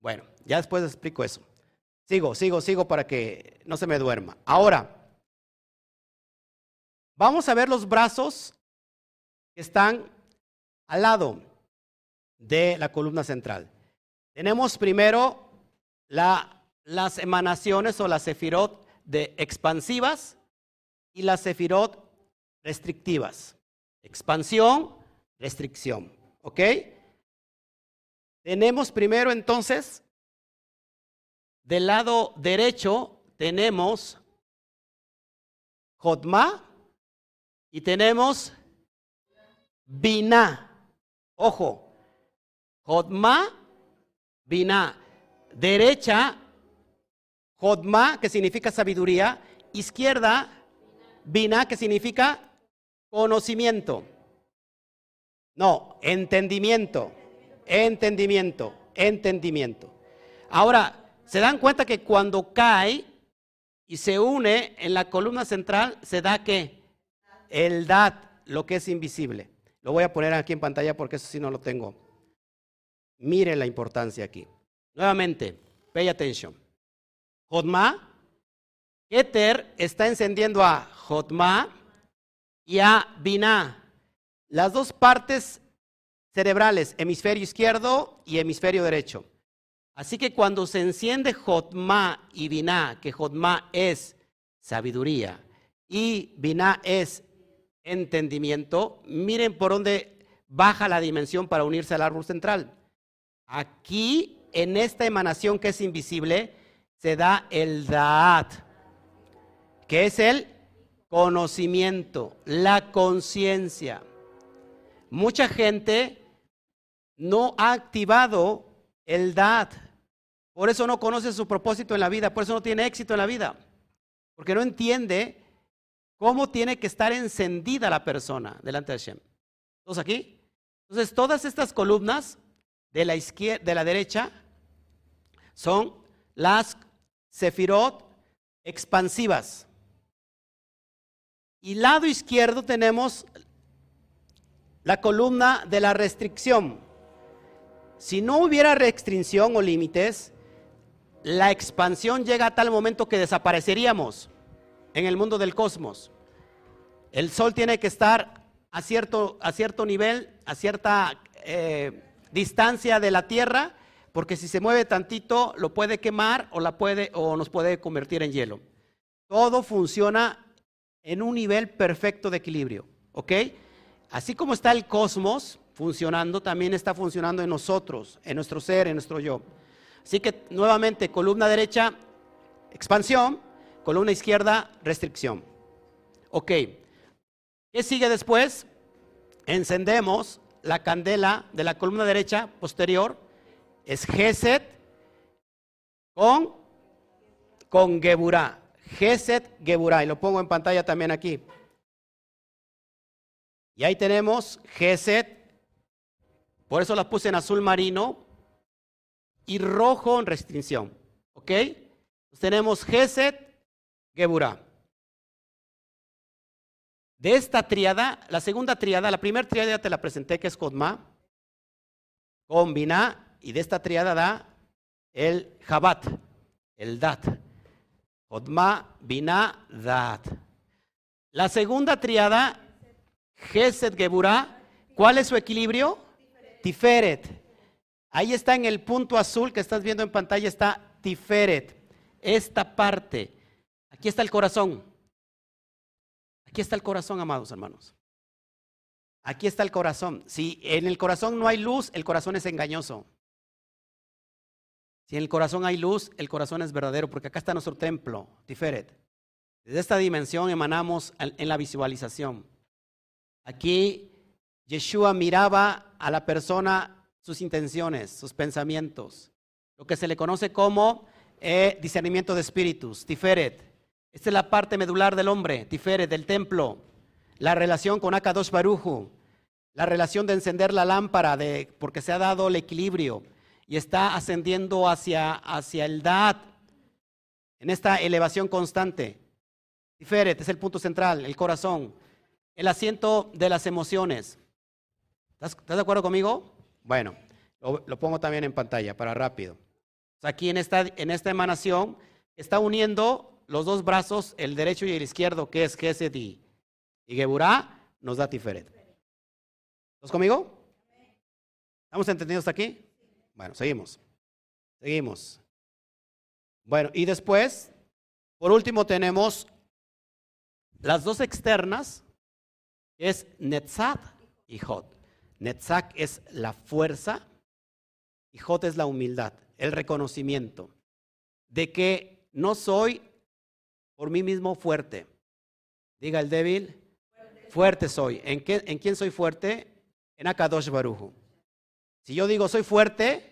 Bueno, ya después explico eso. Sigo, sigo, sigo para que no se me duerma. Ahora, vamos a ver los brazos que están al lado de la columna central. Tenemos primero las emanaciones o las sefirot de expansivas y las sefirot restrictivas. Expansión, restricción. ¿Ok? Tenemos primero entonces, del lado derecho tenemos Jotma y tenemos Bina. Ojo, Jotma, Bina. Derecha, Jotma, que significa sabiduría. Izquierda, Bina, que significa conocimiento. No, entendimiento. Entendimiento, entendimiento. Ahora, ¿se dan cuenta que cuando cae y se une en la columna central, se da que el dat, lo que es invisible? Lo voy a poner aquí en pantalla porque eso sí no lo tengo. Miren la importancia aquí. Nuevamente, pay attention. Jotma, Keter está encendiendo a Jotma y a Binah. Las dos partes cerebrales, hemisferio izquierdo y hemisferio derecho. Así que cuando se enciende Jotma y Binah, que Jotma es sabiduría y Binah es entendimiento, miren por dónde baja la dimensión para unirse al árbol central. Aquí, en esta emanación que es invisible, se da el Da'at, que es el conocimiento, la conciencia. Mucha gente no ha activado el Da'at, por eso no conoce su propósito en la vida, por eso no tiene éxito en la vida, porque no entiende cómo tiene que estar encendida la persona delante de Hashem. ¿Todos aquí? Entonces, todas estas columnas de la, izquierda, de la derecha son las sefirot expansivas. Y lado izquierdo tenemos la columna de la restricción. Si no hubiera restricción o límites, la expansión llega a tal momento que desapareceríamos en el mundo del cosmos. El Sol tiene que estar a cierto, a cierto nivel, a cierta eh, distancia de la Tierra, porque si se mueve tantito lo puede quemar o, la puede, o nos puede convertir en hielo. Todo funciona en un nivel perfecto de equilibrio, ¿ok? Así como está el cosmos funcionando, también está funcionando en nosotros, en nuestro ser, en nuestro yo. Así que nuevamente, columna derecha, expansión, columna izquierda, restricción. Ok, ¿qué sigue después? Encendemos la candela de la columna derecha posterior, es Geset con, con Geburá. Geset Geburá, y lo pongo en pantalla también aquí. Y ahí tenemos Geset, por eso la puse en azul marino, y rojo en restricción. ¿Ok? tenemos Geset, Geburah. De esta triada, la segunda triada, la primera triada te la presenté que es Kodma, con y de esta triada da el Jabat, el Dat. Kodma, Binah, Dat. La segunda triada, Geset, Geburah, ¿cuál es su equilibrio? Tiferet. Ahí está en el punto azul que estás viendo en pantalla, está Tiferet. Esta parte. Aquí está el corazón. Aquí está el corazón, amados hermanos. Aquí está el corazón. Si en el corazón no hay luz, el corazón es engañoso. Si en el corazón hay luz, el corazón es verdadero, porque acá está nuestro templo, Tiferet. Desde esta dimensión emanamos en la visualización. Aquí Yeshua miraba a la persona sus intenciones, sus pensamientos. Lo que se le conoce como eh, discernimiento de espíritus, Tiferet. Esta es la parte medular del hombre, Tiferet, del templo. La relación con Akadosh Baruju. La relación de encender la lámpara, de, porque se ha dado el equilibrio y está ascendiendo hacia, hacia el Dad en esta elevación constante. Tiferet es el punto central, el corazón, el asiento de las emociones. ¿Estás, ¿estás de acuerdo conmigo? Bueno, lo, pongo también en pantalla para rápido. Aquí en esta, en esta emanación está uniendo los dos brazos, el derecho y el izquierdo, que es Gesed y, y Geburah, nos da Tiferet. ¿Estás conmigo? ¿Estamos entendidos hasta aquí? Bueno, seguimos. Seguimos. Bueno, y después, por último, tenemos las dos externas, es Netzat y Hot. Netzach es la fuerza y Jot es la humildad, el reconocimiento de que no soy por mí mismo fuerte. Diga el débil, fuerte, soy. ¿En, qué, ¿En quién soy fuerte? En Akadosh Baruju. Si yo digo soy fuerte,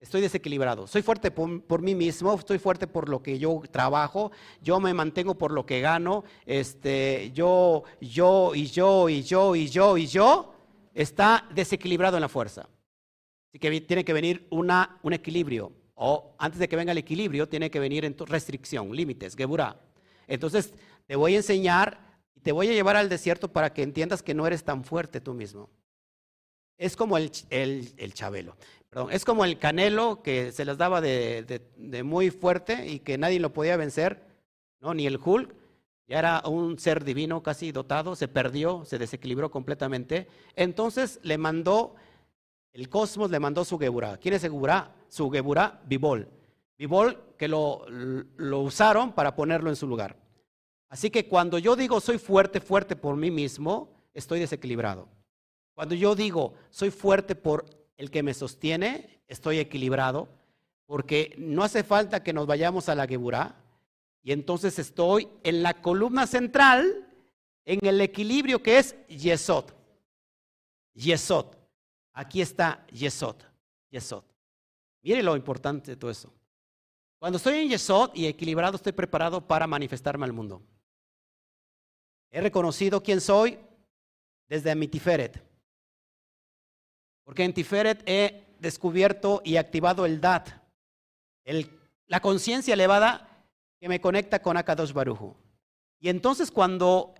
estoy desequilibrado. Soy fuerte por, por, mí mismo, estoy fuerte por lo que yo trabajo, yo me mantengo por lo que gano, este, yo, yo y yo y yo y yo y yo está desequilibrado en la fuerza. Así que tiene que venir una, un equilibrio. O antes de que venga el equilibrio, tiene que venir en restricción, límites, Geburah. Entonces, te voy a enseñar y te voy a llevar al desierto para que entiendas que no eres tan fuerte tú mismo. Es como el, el, chabelo, es como el canelo que se les daba de, muy fuerte y que nadie lo podía vencer, ¿no? ni el Hulk, ya era un ser divino casi dotado, se perdió, se desequilibró completamente. Entonces le mandó, el cosmos le mandó su Geburah. ¿Quién es Geburah? Su Geburah, Bibol. Bibol que lo, lo usaron para ponerlo en su lugar. Así que cuando yo digo soy fuerte, fuerte por mí mismo, estoy desequilibrado. Cuando yo digo soy fuerte por el que me sostiene, estoy equilibrado, porque no hace falta que nos vayamos a la Geburah, y entonces estoy en la columna central, en el equilibrio que es Yesod. Yesod. Aquí está Yesod. Yesod. Mire lo importante de todo eso. Cuando estoy en Yesod y equilibrado, estoy preparado para manifestarme al mundo. He reconocido quién soy desde mi Tiferet. Porque en Tiferet he descubierto y activado el DAT, la conciencia elevada que me conecta con Akadosh Barujo. Y entonces cuando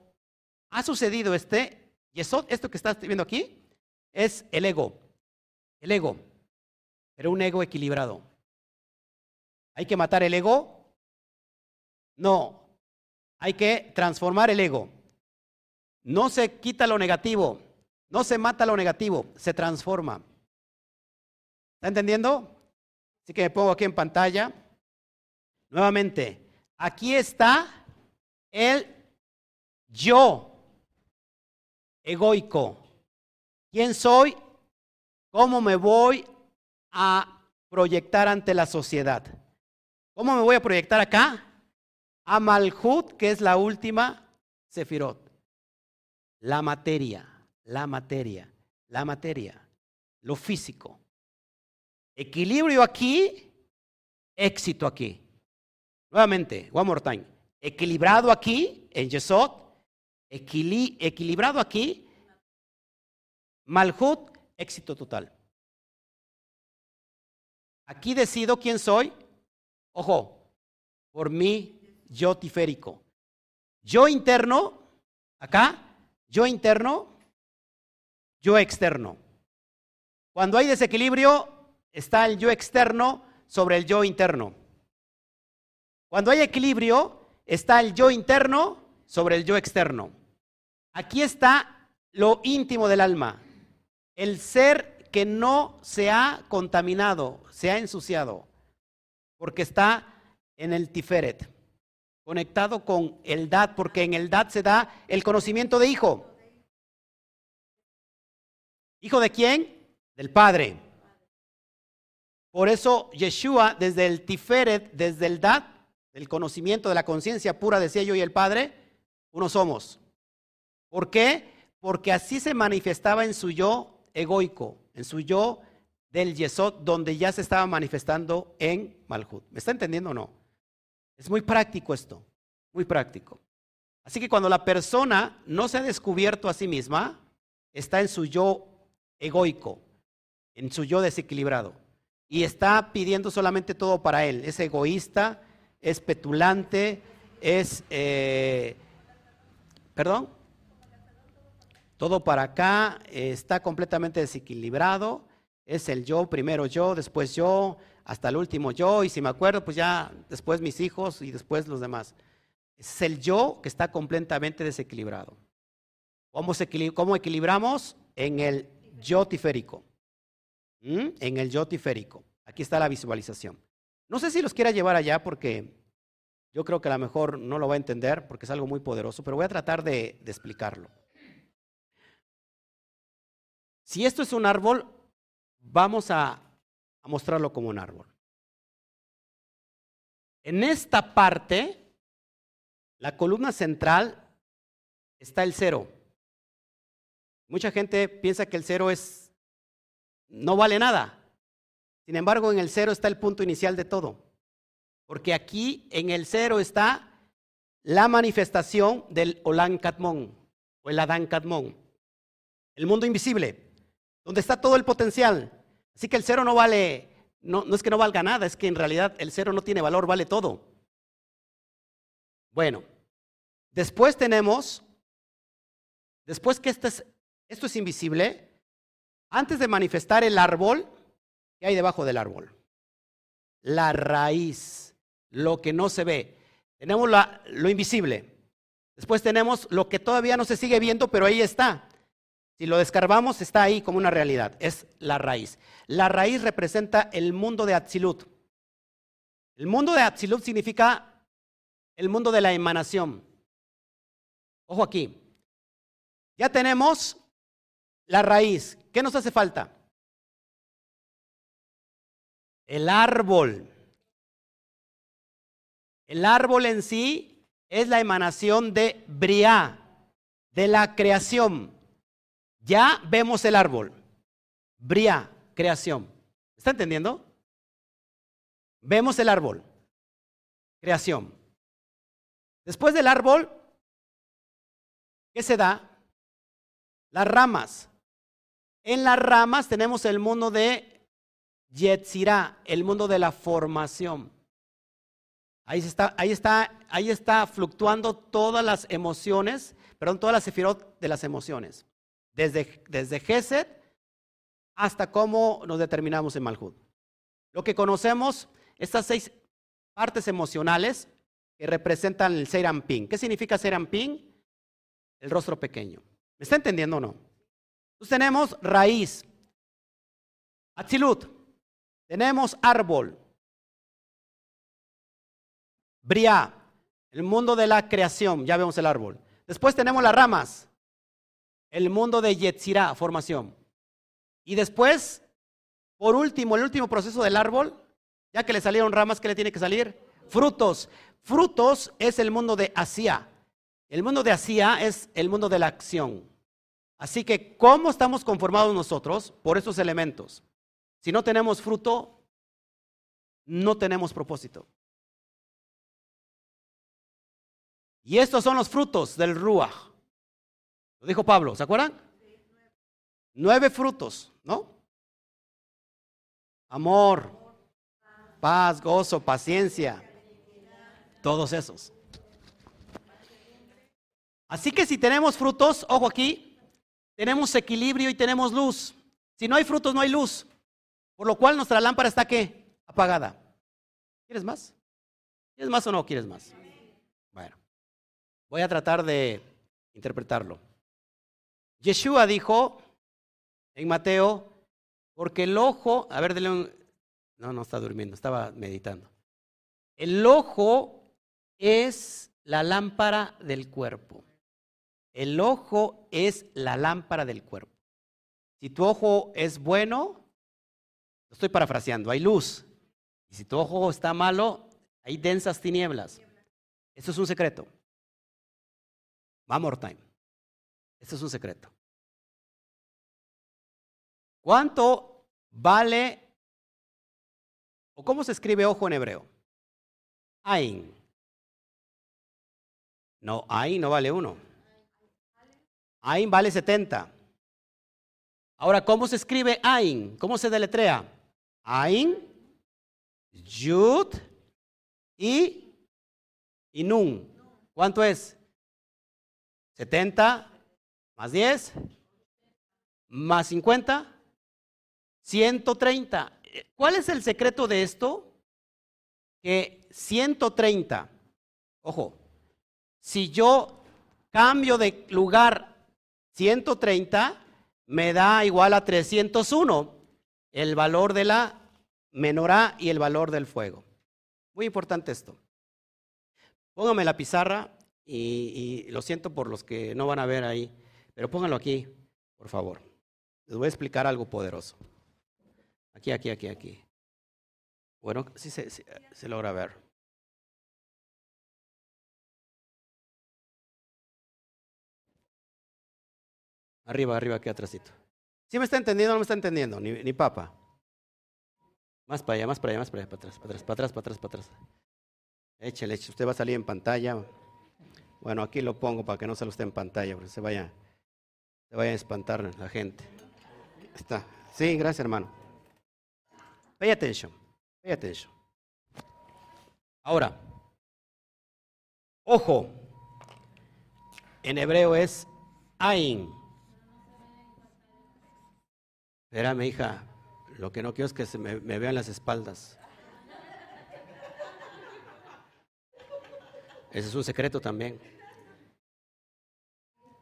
ha sucedido este, Yesod, esto que estás viendo aquí, es el ego. El ego. Pero un ego equilibrado. ¿Hay que matar el ego? No. Hay que transformar el ego. No se quita lo negativo, no se mata lo negativo, se transforma. ¿Está entendiendo? Así que me pongo aquí en pantalla. Nuevamente, aquí está el yo egoico. ¿Quién soy? ¿Cómo me voy a proyectar ante la sociedad? ¿Cómo me voy a proyectar acá? A Malhut, que es la última Sefirot. La materia, la materia, la materia, lo físico. Equilibrio aquí, éxito aquí. Nuevamente, one more time. Equilibrado aquí, en Yesod, equilibrado aquí, Malhut, éxito total. Aquí decido quién soy. Ojo, por mí, yo tiférico. Yo interno, acá, yo interno, yo externo. Cuando hay desequilibrio, está el yo externo sobre el yo interno. Cuando hay equilibrio, está el yo interno sobre el yo externo. Aquí está lo íntimo del alma, el ser que no se ha contaminado, se ha ensuciado, porque está en el Tiferet conectado con el DAT, porque en el DAT se da el conocimiento de hijo. ¿Hijo de quién? Del Padre. Por eso Yeshua, desde el Tiferet, desde el Dat, del conocimiento de la conciencia pura, decía yo y el Padre, uno somos. ¿Por qué? Porque así se manifestaba en su yo egoico, en su yo del Yesod, donde ya se estaba manifestando en Malhut. ¿Me está entendiendo o no? Es muy práctico esto, muy práctico. Así que cuando la persona no se ha descubierto a sí misma, está en su yo egoico, en su yo desequilibrado, y está pidiendo solamente todo para él. Es egoísta, es petulante, es, eh, perdón, todo para acá, está completamente desequilibrado, es el yo, primero yo, después yo, hasta el último yo, y si me acuerdo, pues ya después mis hijos y después los demás. Es el yo que está completamente desequilibrado. ¿Cómo, equilibramos? En el yo tiférico. ¿Mm? En el yo tiférico. Aquí está la visualización. No sé si los quiera llevar allá porque yo creo que a lo mejor no lo va a entender porque es algo muy poderoso, pero voy a tratar de explicarlo. Si esto es un árbol, vamos a mostrarlo como un árbol. En esta parte, la columna central, está el cero. Mucha gente piensa que el cero es no vale nada. Sin embargo, en el cero está el punto inicial de todo. Porque aquí en el cero está la manifestación del Olan Katmon o el Adán Katmon, el mundo invisible, donde está todo el potencial, Así que el cero no vale, no, es que no valga nada, es que en realidad el cero no tiene valor, vale todo. Bueno, después tenemos, después que esto es, esto es invisible, antes de manifestar el árbol, ¿qué hay debajo del árbol? La raíz, lo que no se ve. Tenemos lo invisible. Después tenemos lo que todavía no se sigue viendo, pero ahí está. Si lo descarbamos, está ahí como una realidad. Es la raíz. La raíz representa el mundo de Atzilut. El mundo de Atzilut significa el mundo de la emanación. Ojo aquí. Ya tenemos la raíz. ¿Qué nos hace falta? El árbol. El árbol en sí es la emanación de Briá, de la creación. Ya vemos el árbol. Bria, creación. ¿Está entendiendo? Vemos el árbol. Creación. Después del árbol, ¿qué se da? Las ramas. En las ramas tenemos el mundo de Yetzirah, el mundo de la formación. Ahí está, ahí está, ahí está fluctuando todas las emociones, perdón, todas las sefirot de las emociones desde, desde hasta cómo nos determinamos en Malhud. Lo que conocemos, estas seis partes emocionales que representan el Serampín. ¿Qué significa Serampín? El rostro pequeño. ¿Me está entendiendo o no? Entonces tenemos raíz, Atzilut, tenemos árbol, Briá, el mundo de la creación, ya vemos el árbol. Después tenemos las ramas, el mundo de Yetzirah, formación. Y después, por último, el último proceso del árbol, ya que le salieron ramas, ¿qué le tiene que salir? Frutos. Frutos es el mundo de Asia. El mundo de Asia es el mundo de la acción. Así que, ¿cómo estamos conformados nosotros? Por esos elementos. Si no tenemos fruto, no tenemos propósito. Y estos son los frutos del Ruach. Lo dijo Pablo, ¿se acuerdan? Nueve frutos, ¿no? Amor, paz, gozo, paciencia, todos esos. Así que si tenemos frutos, ojo aquí, tenemos equilibrio y tenemos luz. Si no hay frutos, no hay luz. Por lo cual nuestra lámpara está qué? Apagada. ¿Quieres más? ¿Quieres más o no quieres más? Bueno, voy a tratar de interpretarlo. Yeshua dijo en Mateo, porque el ojo, a ver, dele un, no, no está durmiendo, estaba meditando. El ojo es la lámpara del cuerpo. El ojo es la lámpara del cuerpo. Si tu ojo es bueno, estoy parafraseando, hay luz. Y si tu ojo está malo, hay densas tinieblas. Eso es un secreto. One more time. Este es un secreto. ¿Cuánto vale o cómo se escribe ojo en hebreo? Ain. No, Ain no vale uno. Ain vale 70. Ahora, ¿cómo se escribe Ain? ¿Cómo se deletrea? Ain, Yud y, y Nun. ¿Cuánto es? 70 más 10, más 50, 130. ¿Cuál es el secreto de esto? Que 130, ojo, si yo cambio de lugar 130, me da igual a 301 el valor de la menorá y el valor del fuego. Muy importante esto. Póngame la pizarra y, lo siento por los que no van a ver ahí. Pero pónganlo aquí, por favor. Les voy a explicar algo poderoso. Aquí, aquí, aquí, aquí. Bueno, sí se, se logra ver. Arriba, arriba, aquí atrásito. ¿Sí me está entendiendo o no me está entendiendo? Ni, ni papa. Más para allá, más para allá, más para allá, para atrás, para atrás, para atrás, para atrás, para atrás. Échale, usted va a salir en pantalla. Bueno, aquí lo pongo para que no se lo esté en pantalla, porque se vaya se vaya a espantar la gente. Está. Sí, gracias, hermano. Pay attention. Pay attention. Ahora, ojo, en hebreo es Ain. Espérame, hija, lo que no quiero es que se me, vean las espaldas. Ese es un secreto también.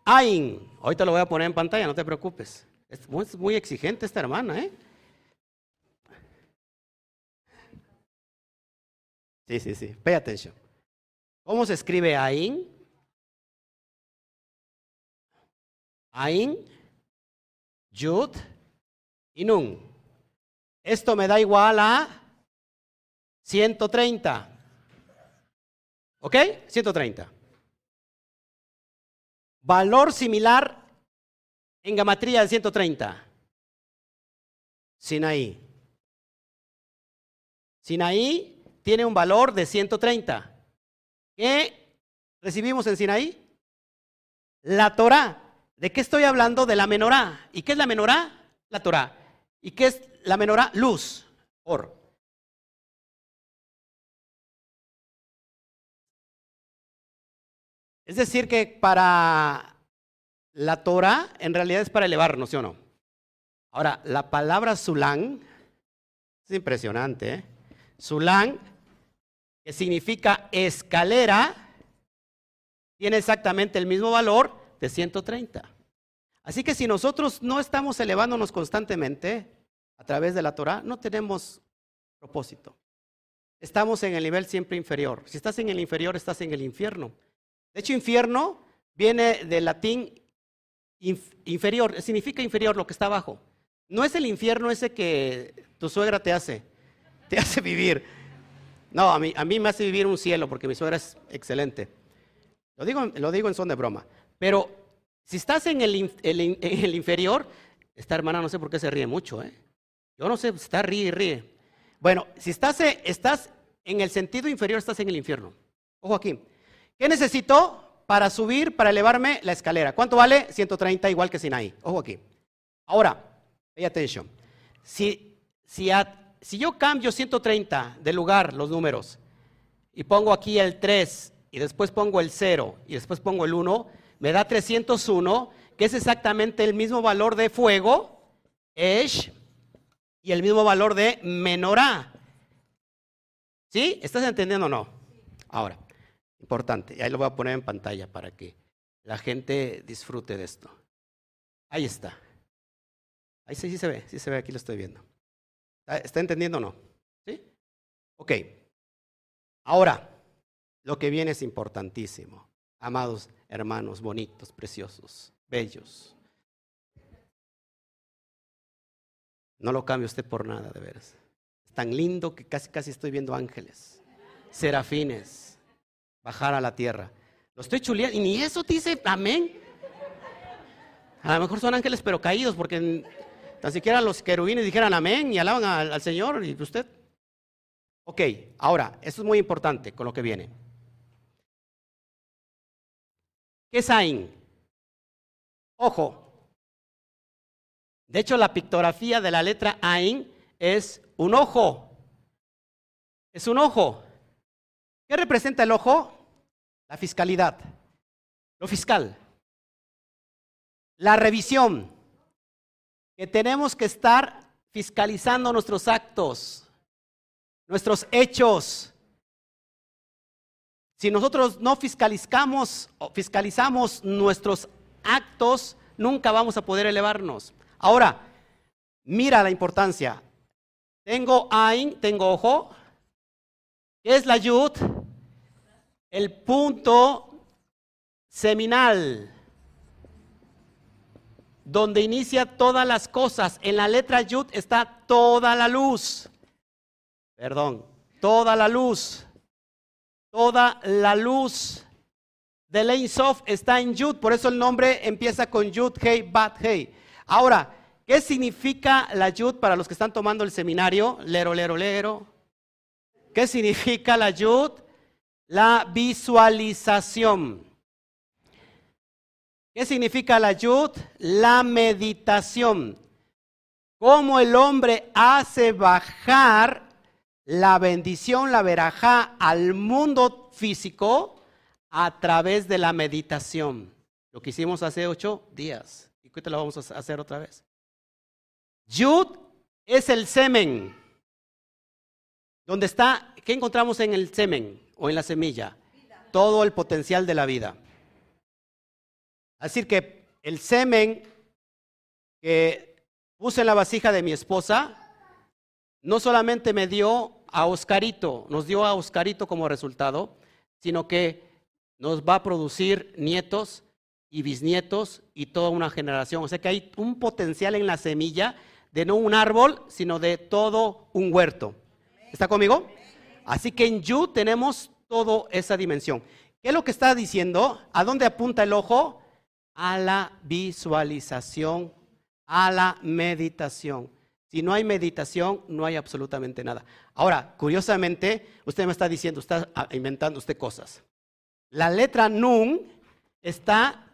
Ain, ahorita lo voy a poner en pantalla, no te preocupes. Es muy, exigente esta hermana, ¿eh? Sí, sí, sí. Pay attention. ¿Cómo se escribe Ain? Ain, Yud y Nun. Esto me da igual a 130. ¿Ok? 130. Valor similar en gamatría de 130. Sinaí. Sinaí tiene un valor de 130. ¿Qué recibimos en Sinaí? La Torah. ¿De qué estoy hablando? De la menorá. ¿Y qué es la menorá? La Torah. ¿Y qué es la menorá? Luz. Or. Es decir, que para la Torah en realidad es para elevarnos, ¿sí o no? Ahora, la palabra Zulán es impresionante. ¿eh? Zulán, que significa escalera, tiene exactamente el mismo valor de 130. Así que si nosotros no estamos elevándonos constantemente a través de la Torah, no tenemos propósito. Estamos en el nivel siempre inferior. Si estás en el inferior, estás en el infierno. De hecho, infierno viene del latín inf- inferior, significa inferior lo que está abajo. No es el infierno ese que tu suegra te hace, te hace vivir. No, a mí, a mí me hace vivir un cielo porque mi suegra es excelente. Lo digo, lo digo en son de broma. Pero si estás en el, inferior, esta hermana no sé por qué se ríe mucho, ¿eh? Yo no sé, está ríe y ríe. Bueno, si estás, eh, estás en el sentido inferior, estás en el infierno. Ojo aquí. ¿Qué necesito para subir, para elevarme la escalera? ¿Cuánto vale? 130, igual que Sinaí. Ojo aquí. Ahora, pay attention. Si, si, si yo cambio 130 de lugar los números y pongo aquí el 3 y después pongo el 0 y después pongo el 1, me da 301, que es exactamente el mismo valor de fuego, Esh, y el mismo valor de menorá. ¿Sí? ¿Estás entendiendo o no? Ahora, importante, ahí lo voy a poner en pantalla para que la gente disfrute de esto. Ahí está. Ahí sí, se ve, sí se ve, aquí lo estoy viendo. ¿Está, está entendiendo o no? ¿Sí? Ok. Ahora, lo que viene es importantísimo. Amados hermanos, bonitos, preciosos, bellos. No lo cambie usted por nada, de veras. Es tan lindo que casi, casi estoy viendo ángeles, serafines, bajar a la tierra. Lo estoy chuleando y ni eso dice amén. A lo mejor son ángeles pero caídos porque tan siquiera los querubines dijeran amén y alaban al, al Señor y usted. Ok, ahora, esto es muy importante con lo que viene. ¿Qué es Ain? Ojo. De hecho, la pictografía de la letra Ain es un ojo. Es un ojo. ¿Qué representa el ojo? La fiscalidad. Lo fiscal. La revisión. Que tenemos que estar fiscalizando nuestros actos, nuestros hechos. Si nosotros no fiscalizamos, fiscalizamos nuestros actos, nunca vamos a poder elevarnos. Ahora, mira la importancia. Tengo Ain, tengo ojo. ¿Qué es la Yud? El punto seminal, donde inicia todas las cosas. En la letra Yud está toda la luz. Perdón, toda la luz. Toda la luz del Ein Sof está en Yud, por eso el nombre empieza con Yud, Hei, Bat, Hei. Ahora, ¿qué significa la Yud para los que están tomando el seminario? Lero, lero, lero. ¿Qué significa la Yud? La visualización. ¿Qué significa la Yud? La meditación. cómo el hombre hace bajar la bendición, la verajá al mundo físico a través de la meditación. Lo que hicimos hace ocho días. Y ahorita lo vamos a hacer otra vez. Yud es el semen. ¿Dónde está? ¿Qué encontramos en el semen o en la semilla? Todo el potencial de la vida. Así que el semen que puse en la vasija de mi esposa no solamente me dio a Oscarito, nos dio a Oscarito como resultado, sino que nos va a producir nietos y bisnietos y toda una generación. O sea que hay un potencial en la semilla de no un árbol, sino de todo un huerto. ¿Está conmigo? Así que en Yu tenemos toda esa dimensión. ¿Qué es lo que está diciendo? ¿A dónde apunta el ojo? A la visualización, a la meditación. Si no hay meditación, no hay absolutamente nada. Ahora, curiosamente, usted me está diciendo, está inventando usted cosas. La letra Nun está,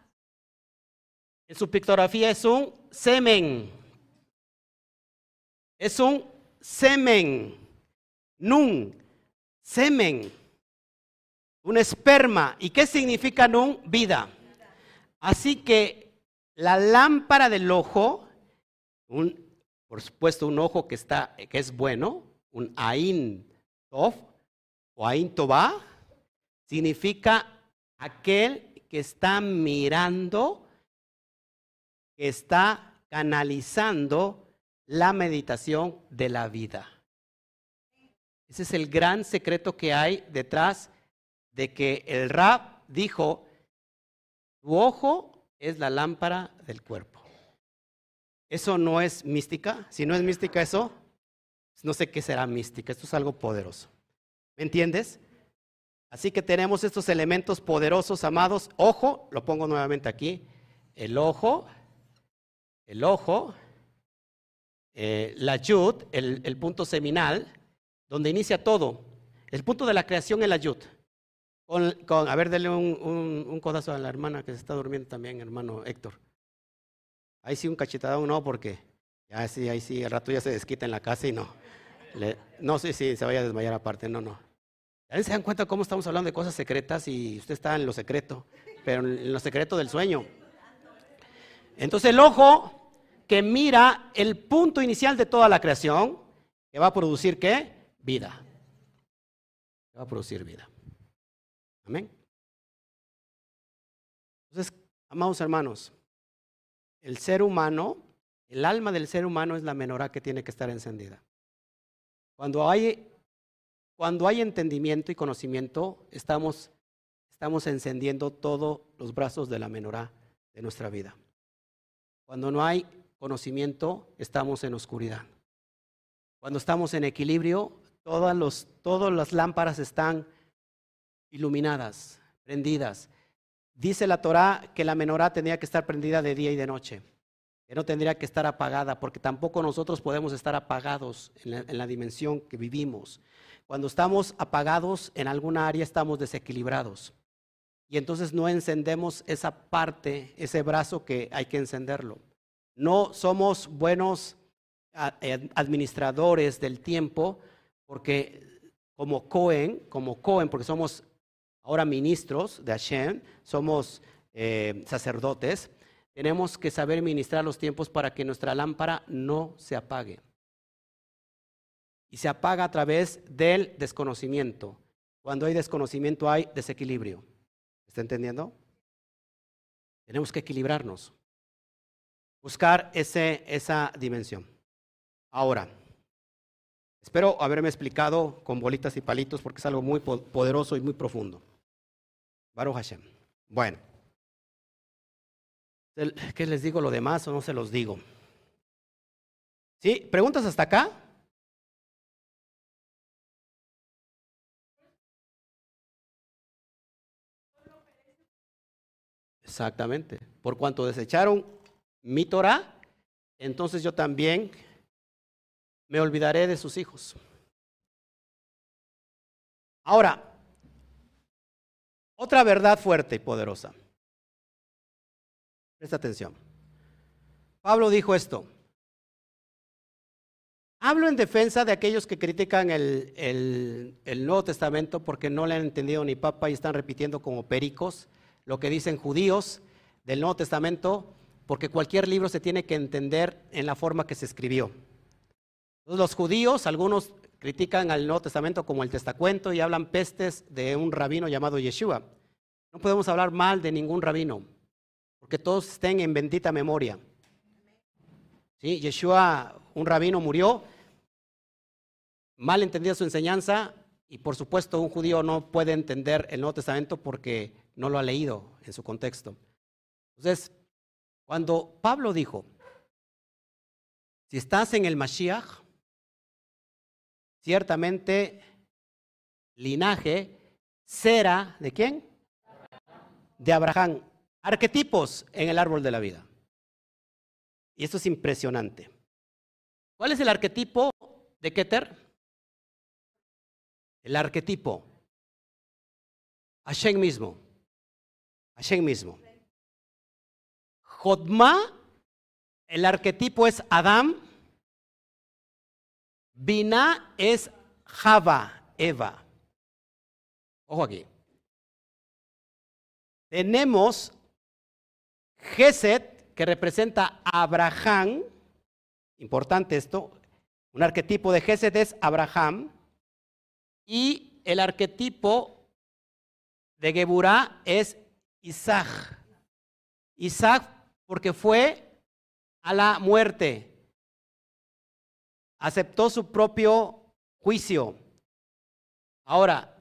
en su pictografía es un semen. Es un semen. Nun, semen. Un esperma. ¿Y qué significa Nun? Vida. Así que la lámpara del ojo, un por supuesto, un ojo que, está, que es bueno, un Ain Tov o Ain Tová, significa aquel que está mirando, que está canalizando la meditación de la vida. Ese es el gran secreto que hay detrás de que el rap dijo, tu ojo es la lámpara del cuerpo. Eso no es mística. Si no es mística eso, no sé qué será mística. Esto es algo poderoso. ¿Me entiendes? Así que tenemos estos elementos poderosos, amados. Ojo, lo pongo nuevamente aquí. El ojo, el ojo, eh, la yud, el, punto seminal, donde inicia todo. El punto de la creación es la yud. Con, a ver, denle un, un codazo a la hermana que se está durmiendo también, hermano Héctor. Ahí sí un cachetadón no, porque ya sí, ahí sí, el rato ya se desquita en la casa y no. no, sí, sí, se vaya a desmayar aparte, no, no. ¿Ya se dan cuenta cómo estamos hablando de cosas secretas y usted está en lo secreto, pero en lo secreto del sueño? Entonces el ojo que mira el punto inicial de toda la creación, que va a producir qué? Vida. va a producir vida. Amén. Entonces, amados hermanos, el ser humano, el alma del ser humano es la menorá que tiene que estar encendida. Cuando hay, cuando hay entendimiento y conocimiento, estamos, estamos encendiendo todos los brazos de la menorá de nuestra vida. Cuando no hay conocimiento, estamos en oscuridad. Cuando estamos en equilibrio, todas, los, todas las lámparas están iluminadas, prendidas. Dice la Torá que la menorá tenía que estar prendida de día y de noche, que no tendría que estar apagada, porque tampoco nosotros podemos estar apagados en la, dimensión que vivimos. Cuando estamos apagados en alguna área estamos desequilibrados. Y entonces no encendemos esa parte, ese brazo que hay que encenderlo. No somos buenos administradores del tiempo, porque como Cohen, como Cohen, porque somos ahora ministros de Hashem, somos eh, sacerdotes, tenemos que saber ministrar los tiempos para que nuestra lámpara no se apague. Y se apaga a través del desconocimiento. Cuando hay desconocimiento hay desequilibrio. ¿Está entendiendo? Tenemos que equilibrarnos. Buscar ese, esa dimensión. Ahora, espero haberme explicado con bolitas y palitos porque es algo muy poderoso y muy profundo. Baruch Hashem. Bueno. ¿Qué les digo lo demás o no se los digo? ¿Sí? ¿Preguntas hasta acá? Exactamente. Por cuanto desecharon mi Torah, entonces yo también me olvidaré de sus hijos. Ahora, otra verdad fuerte y poderosa. Presta atención. Pablo dijo esto. Hablo en defensa de aquellos que critican el, el- Nuevo Testamento porque no le han entendido ni papa y están repitiendo como pericos lo que dicen judíos del Nuevo Testamento, porque cualquier libro se tiene que entender en la forma que se escribió. Los judíos, algunos critican al Nuevo Testamento como el testacuento y hablan pestes de un rabino llamado Yeshua. No podemos hablar mal de ningún rabino, porque todos estén en bendita memoria. ¿Sí? Yeshua, un rabino, murió, mal entendida su enseñanza, y por supuesto un judío no puede entender el Nuevo Testamento porque no lo ha leído en su contexto. Entonces, cuando Pablo dijo, si estás en el Mashiach, ciertamente linaje será de quién? De Abraham. Arquetipos en el árbol de la vida. Y esto es impresionante. ¿Cuál es el arquetipo de Keter? El arquetipo. Hashem mismo. Hashem mismo. Jodma, el arquetipo es Adam. Binah es Java, Eva. Ojo aquí. Tenemos Geset, que representa a Abraham. Importante esto. Un arquetipo de Geset es Abraham. Y el arquetipo de Geburah es Isaac. Isaac porque fue a la muerte. Aceptó su propio juicio. Ahora,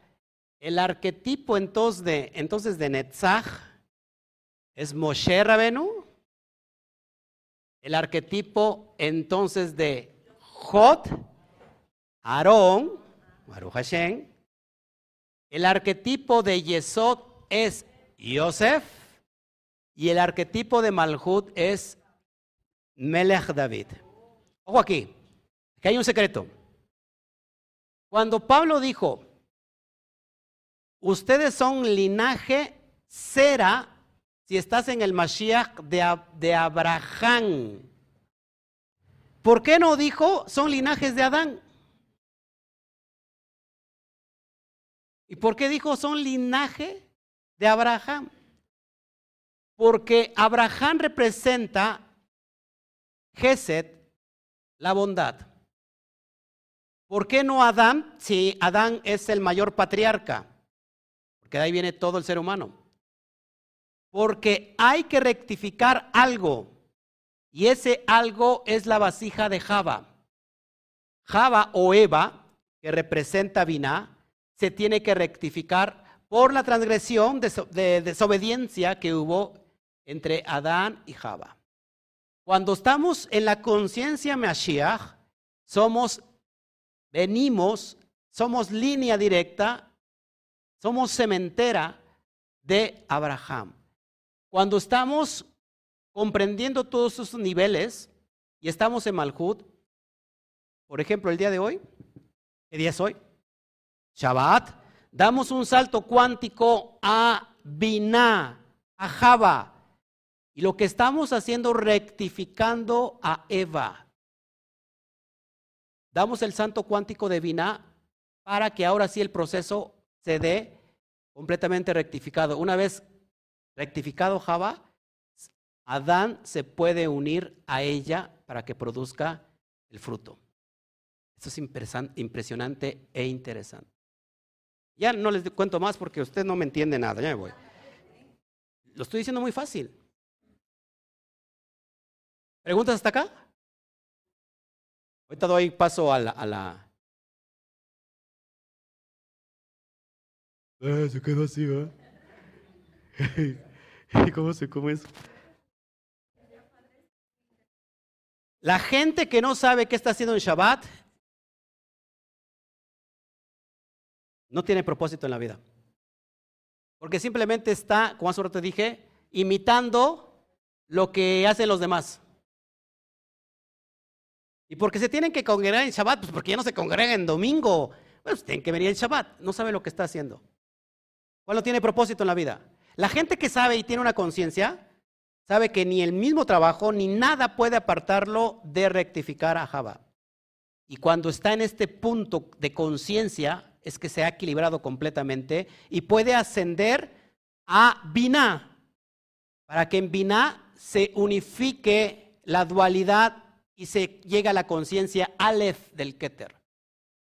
el arquetipo entonces de, entonces de Netzach es Moshe Rabenu. El arquetipo entonces de Jot, Aarón, Baruch Hashem. El arquetipo de Yesod es Yosef. Y el arquetipo de Malhut es Melech David. Ojo aquí, que hay un secreto. Cuando Pablo dijo, ustedes son linaje cera si estás en el Mashiach de, de Abraham. ¿Por qué no dijo son linajes de Adán? ¿Y por qué dijo son linaje de Abraham? Porque Abraham representa Geset, la bondad. ¿Por qué no Adán si Adán es el mayor patriarca? Porque de ahí viene todo el ser humano. Porque hay que rectificar algo. Y ese algo es la vasija de Java. Java o Eva, que representa Biná, se tiene que rectificar por la transgresión de, de desobediencia que hubo entre Adán y Java. Cuando estamos en la conciencia Mashiach, somos, venimos, somos línea directa, somos cementera de Abraham. Cuando estamos comprendiendo todos esos niveles y estamos en Malhut, por ejemplo, el día de hoy, ¿qué día es hoy? Shabbat, damos un salto cuántico a Binah, a Java. Y lo que estamos haciendo, rectificando a Eva. Damos el salto cuántico de Binah para que ahora sí el proceso se dé completamente rectificado. Una vez rectificado Java, Adán se puede unir a ella para que produzca el fruto. Esto es impresionante e interesante. Ya no les cuento más porque usted no me entiende nada, ya me voy. Lo estoy diciendo muy fácil. ¿Preguntas hasta acá? Ahorita doy paso a la... A la... Ah, se quedó así, ¿verdad? [laughs] ¿Cómo se come eso? La gente que no sabe qué está haciendo en Shabbat no tiene propósito en la vida. Porque simplemente está, como hace rato dije, imitando lo que hacen los demás. ¿Y porque se tienen que congregar en Shabbat? Pues porque ya no se congregan en domingo. Pues tienen que venir en Shabbat. No sabe lo que está haciendo. ¿Cuál no tiene propósito en la vida? La gente que sabe y tiene una conciencia, sabe que ni el mismo trabajo ni nada puede apartarlo de rectificar a Java. Y cuando está en este punto de conciencia, es que se ha equilibrado completamente y puede ascender a Binah, para que en Binah se unifique la dualidad y se llegue a la conciencia Aleph del Keter.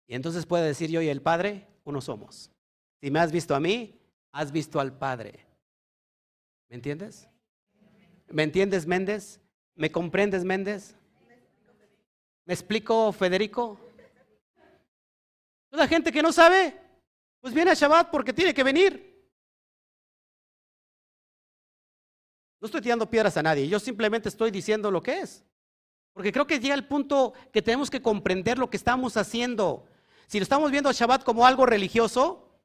Y entonces puede decir yo y el Padre, uno somos. Si me has visto a mí, has visto al Padre. ¿Me entiendes? ¿Me entiendes, Méndez? ¿Me comprendes, Méndez? ¿Me explico, Federico? La gente que no sabe, pues viene a Shabbat porque tiene que venir. No estoy tirando piedras a nadie, yo simplemente estoy diciendo lo que es. Porque creo que llega el punto que tenemos que comprender lo que estamos haciendo. Si lo estamos viendo a Shabbat como algo religioso,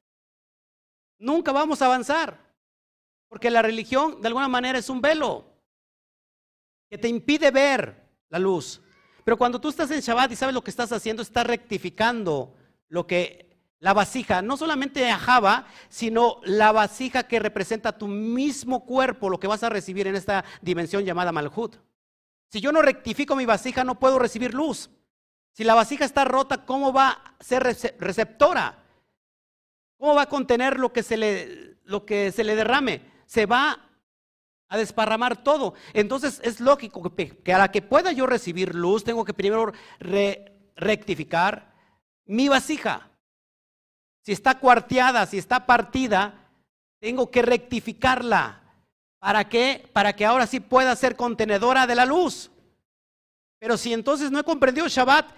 nunca vamos a avanzar. Porque la religión de alguna manera es un velo que te impide ver la luz. Pero cuando tú estás en Shabbat y sabes lo que estás haciendo, estás rectificando lo que la vasija, no solamente ajaba, sino la vasija que representa tu mismo cuerpo, lo que vas a recibir en esta dimensión llamada Malhut. Si yo no rectifico mi vasija, no puedo recibir luz. Si la vasija está rota, ¿cómo va a ser receptora? ¿Cómo va a contener lo que se le, derrame? Se va a desparramar todo. Entonces es lógico que, a la que pueda yo recibir luz, tengo que primero rectificar mi vasija. Si está cuarteada, si está partida, tengo que rectificarla. ¿Para qué? Para que ahora sí pueda ser contenedora de la luz. Pero si entonces no he comprendido Shabbat,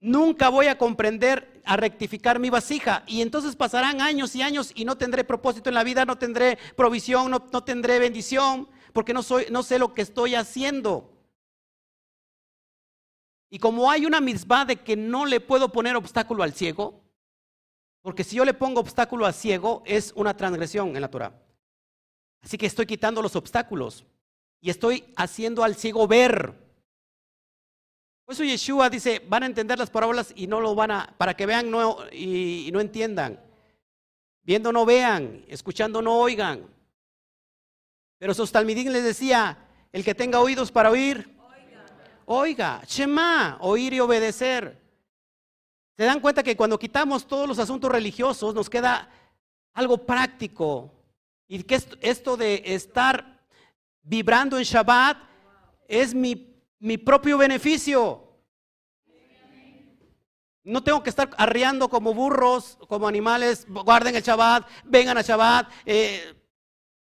nunca voy a comprender a rectificar mi vasija. Y entonces pasarán años y años y no tendré propósito en la vida, no tendré provisión, no, tendré bendición, porque no, soy, no sé lo que estoy haciendo. Y como hay una misma de que no le puedo poner obstáculo al ciego, porque si yo le pongo obstáculo al ciego es una transgresión en la Torah. Así que estoy quitando los obstáculos y estoy haciendo al ciego ver. Por eso Yeshua dice, van a entender las parábolas y no lo van a, para que vean no, y, no entiendan. Viendo no vean, escuchando no oigan. Pero Sostalmidín les decía, el que tenga oídos para oír, oiga, oiga Shema, oír y obedecer. ¿Se dan cuenta que cuando quitamos todos los asuntos religiosos nos queda algo práctico? Y que esto de estar vibrando en Shabbat es mi, mi propio beneficio. No tengo que estar arriando como burros, como animales, guarden el Shabbat, vengan a Shabbat, eh,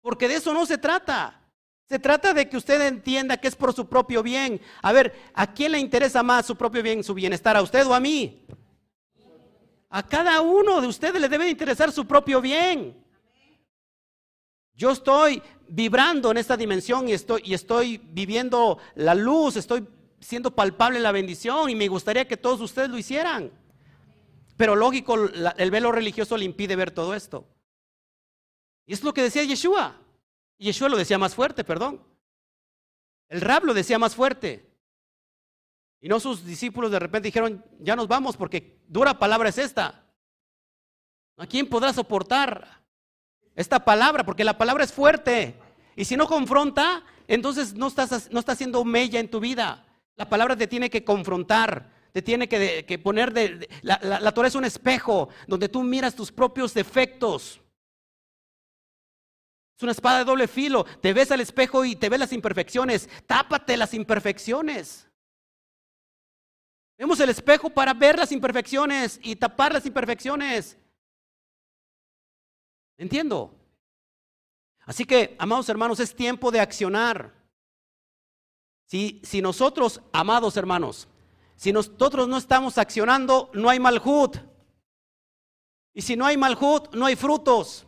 porque de eso no se trata. Se trata de que usted entienda que es por su propio bien. A ver, ¿a quién le interesa más su propio bien, su bienestar? ¿A usted o a mí? A cada uno de ustedes le debe interesar su propio bien. Yo estoy vibrando en esta dimensión y estoy, viviendo la luz, estoy siendo palpable la bendición y me gustaría que todos ustedes lo hicieran. Pero lógico, el velo religioso le impide ver todo esto. Y es lo que decía Yeshua. Yeshua lo decía más fuerte, perdón. El rab lo decía más fuerte. Y no sus discípulos de repente dijeron, ya nos vamos porque dura palabra es esta. ¿A quién podrá soportar esta palabra, porque la palabra es fuerte. Y si no confronta, entonces no estás, no haciendo mella en tu vida. La palabra te tiene que confrontar, te tiene que, poner de... la, la, Torah es un espejo donde tú miras tus propios defectos. Es una espada de doble filo. Te ves al espejo y te ves las imperfecciones. Tápate las imperfecciones. Vemos el espejo para ver las imperfecciones y tapar las imperfecciones. Entiendo. Así que, amados hermanos, es tiempo de accionar. Si, si nosotros, amados hermanos, si nosotros no estamos accionando, no hay malhut. Y si no hay malhut, no hay frutos.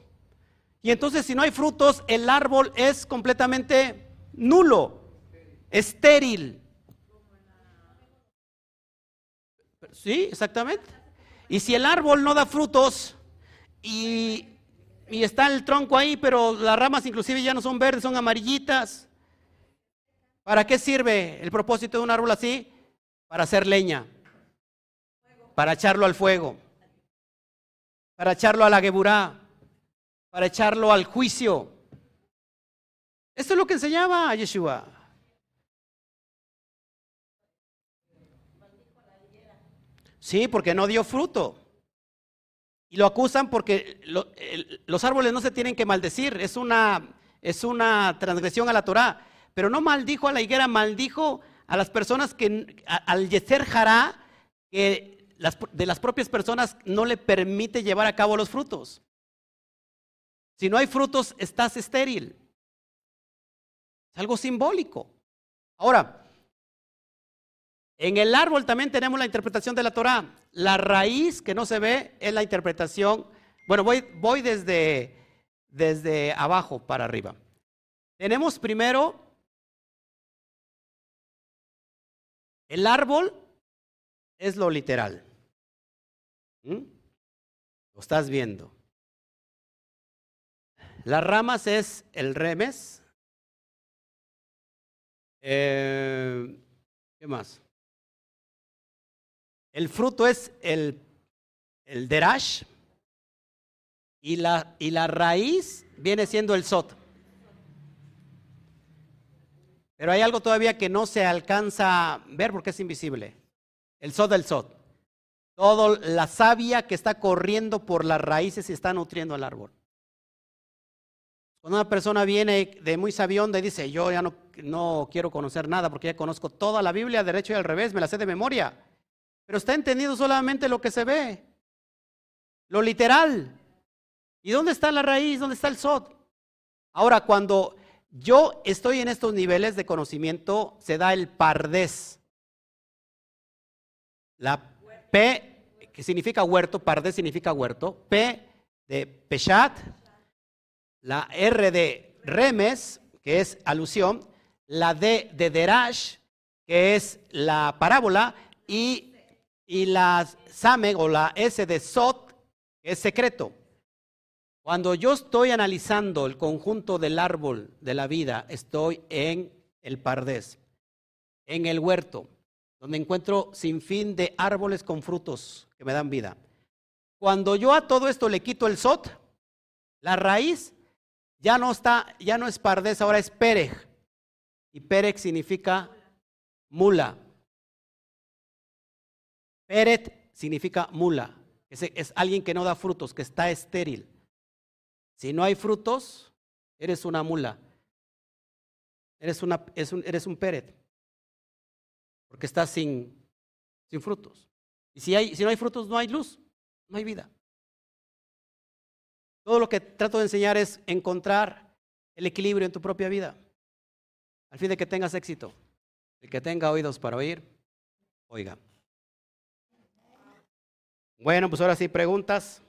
Y entonces si no hay frutos, el árbol es completamente nulo, estéril. Sí, exactamente. Y si el árbol no da frutos y y está el tronco ahí, pero las ramas inclusive ya no son verdes, son amarillitas. ¿Para qué sirve el propósito de un árbol así? Para hacer leña, para echarlo al fuego, para echarlo a la geburá, para echarlo al juicio. Esto es lo que enseñaba Yeshua. Sí, porque no dio fruto. Y lo acusan porque los árboles no se tienen que maldecir, es una, es una transgresión a la Torah. Pero no maldijo a la higuera, maldijo a las personas que al yeser Jara, que de las propias personas no le permite llevar a cabo los frutos. Si no hay frutos, estás estéril. Es algo simbólico. Ahora, en el árbol también tenemos la interpretación de la Torah. La raíz que no se ve es la interpretación. Bueno, voy, voy desde, abajo para arriba. Tenemos primero el árbol es lo literal. ¿Mm? Lo estás viendo. Las ramas es el remes. Eh, ¿Qué más? El fruto es el, el derash y la, y la raíz viene siendo el sot. Pero hay algo todavía que no se alcanza a ver porque es invisible. El sot del sot. Toda la savia que está corriendo por las raíces y está nutriendo al árbol. Cuando una persona viene de muy sabionda y dice, yo ya no, no quiero conocer nada porque ya conozco toda la Biblia, derecho y al revés, me la sé de memoria. Pero está entendido solamente lo que se ve, lo literal. ¿Y dónde está la raíz? ¿Dónde está el sot? Ahora, cuando yo estoy en estos niveles de conocimiento, se da el pardés. La P, que significa huerto, pardés significa huerto, P de Peshat, la R de Remes, que es alusión, la D de Derash, que es la parábola, y y la SAME o la S de SOT es secreto. Cuando yo estoy analizando el conjunto del árbol de la vida, estoy en el pardés, en el huerto, donde encuentro sin fin de árboles con frutos que me dan vida. Cuando yo a todo esto le quito el sot, la raíz ya no está, ya no es pardés, ahora es perej. Y perej significa mula. Peret significa mula. Es, es, alguien que no da frutos, que está estéril. Si no hay frutos, eres una mula. Eres, una, un, eres un. Porque estás sin, sin frutos. Y si, hay, si no hay frutos, no hay luz, no hay vida. Todo lo que trato de enseñar es encontrar el equilibrio en tu propia vida. Al fin de que tengas éxito. El que tenga oídos para oír, oiga. Bueno, pues ahora sí, preguntas.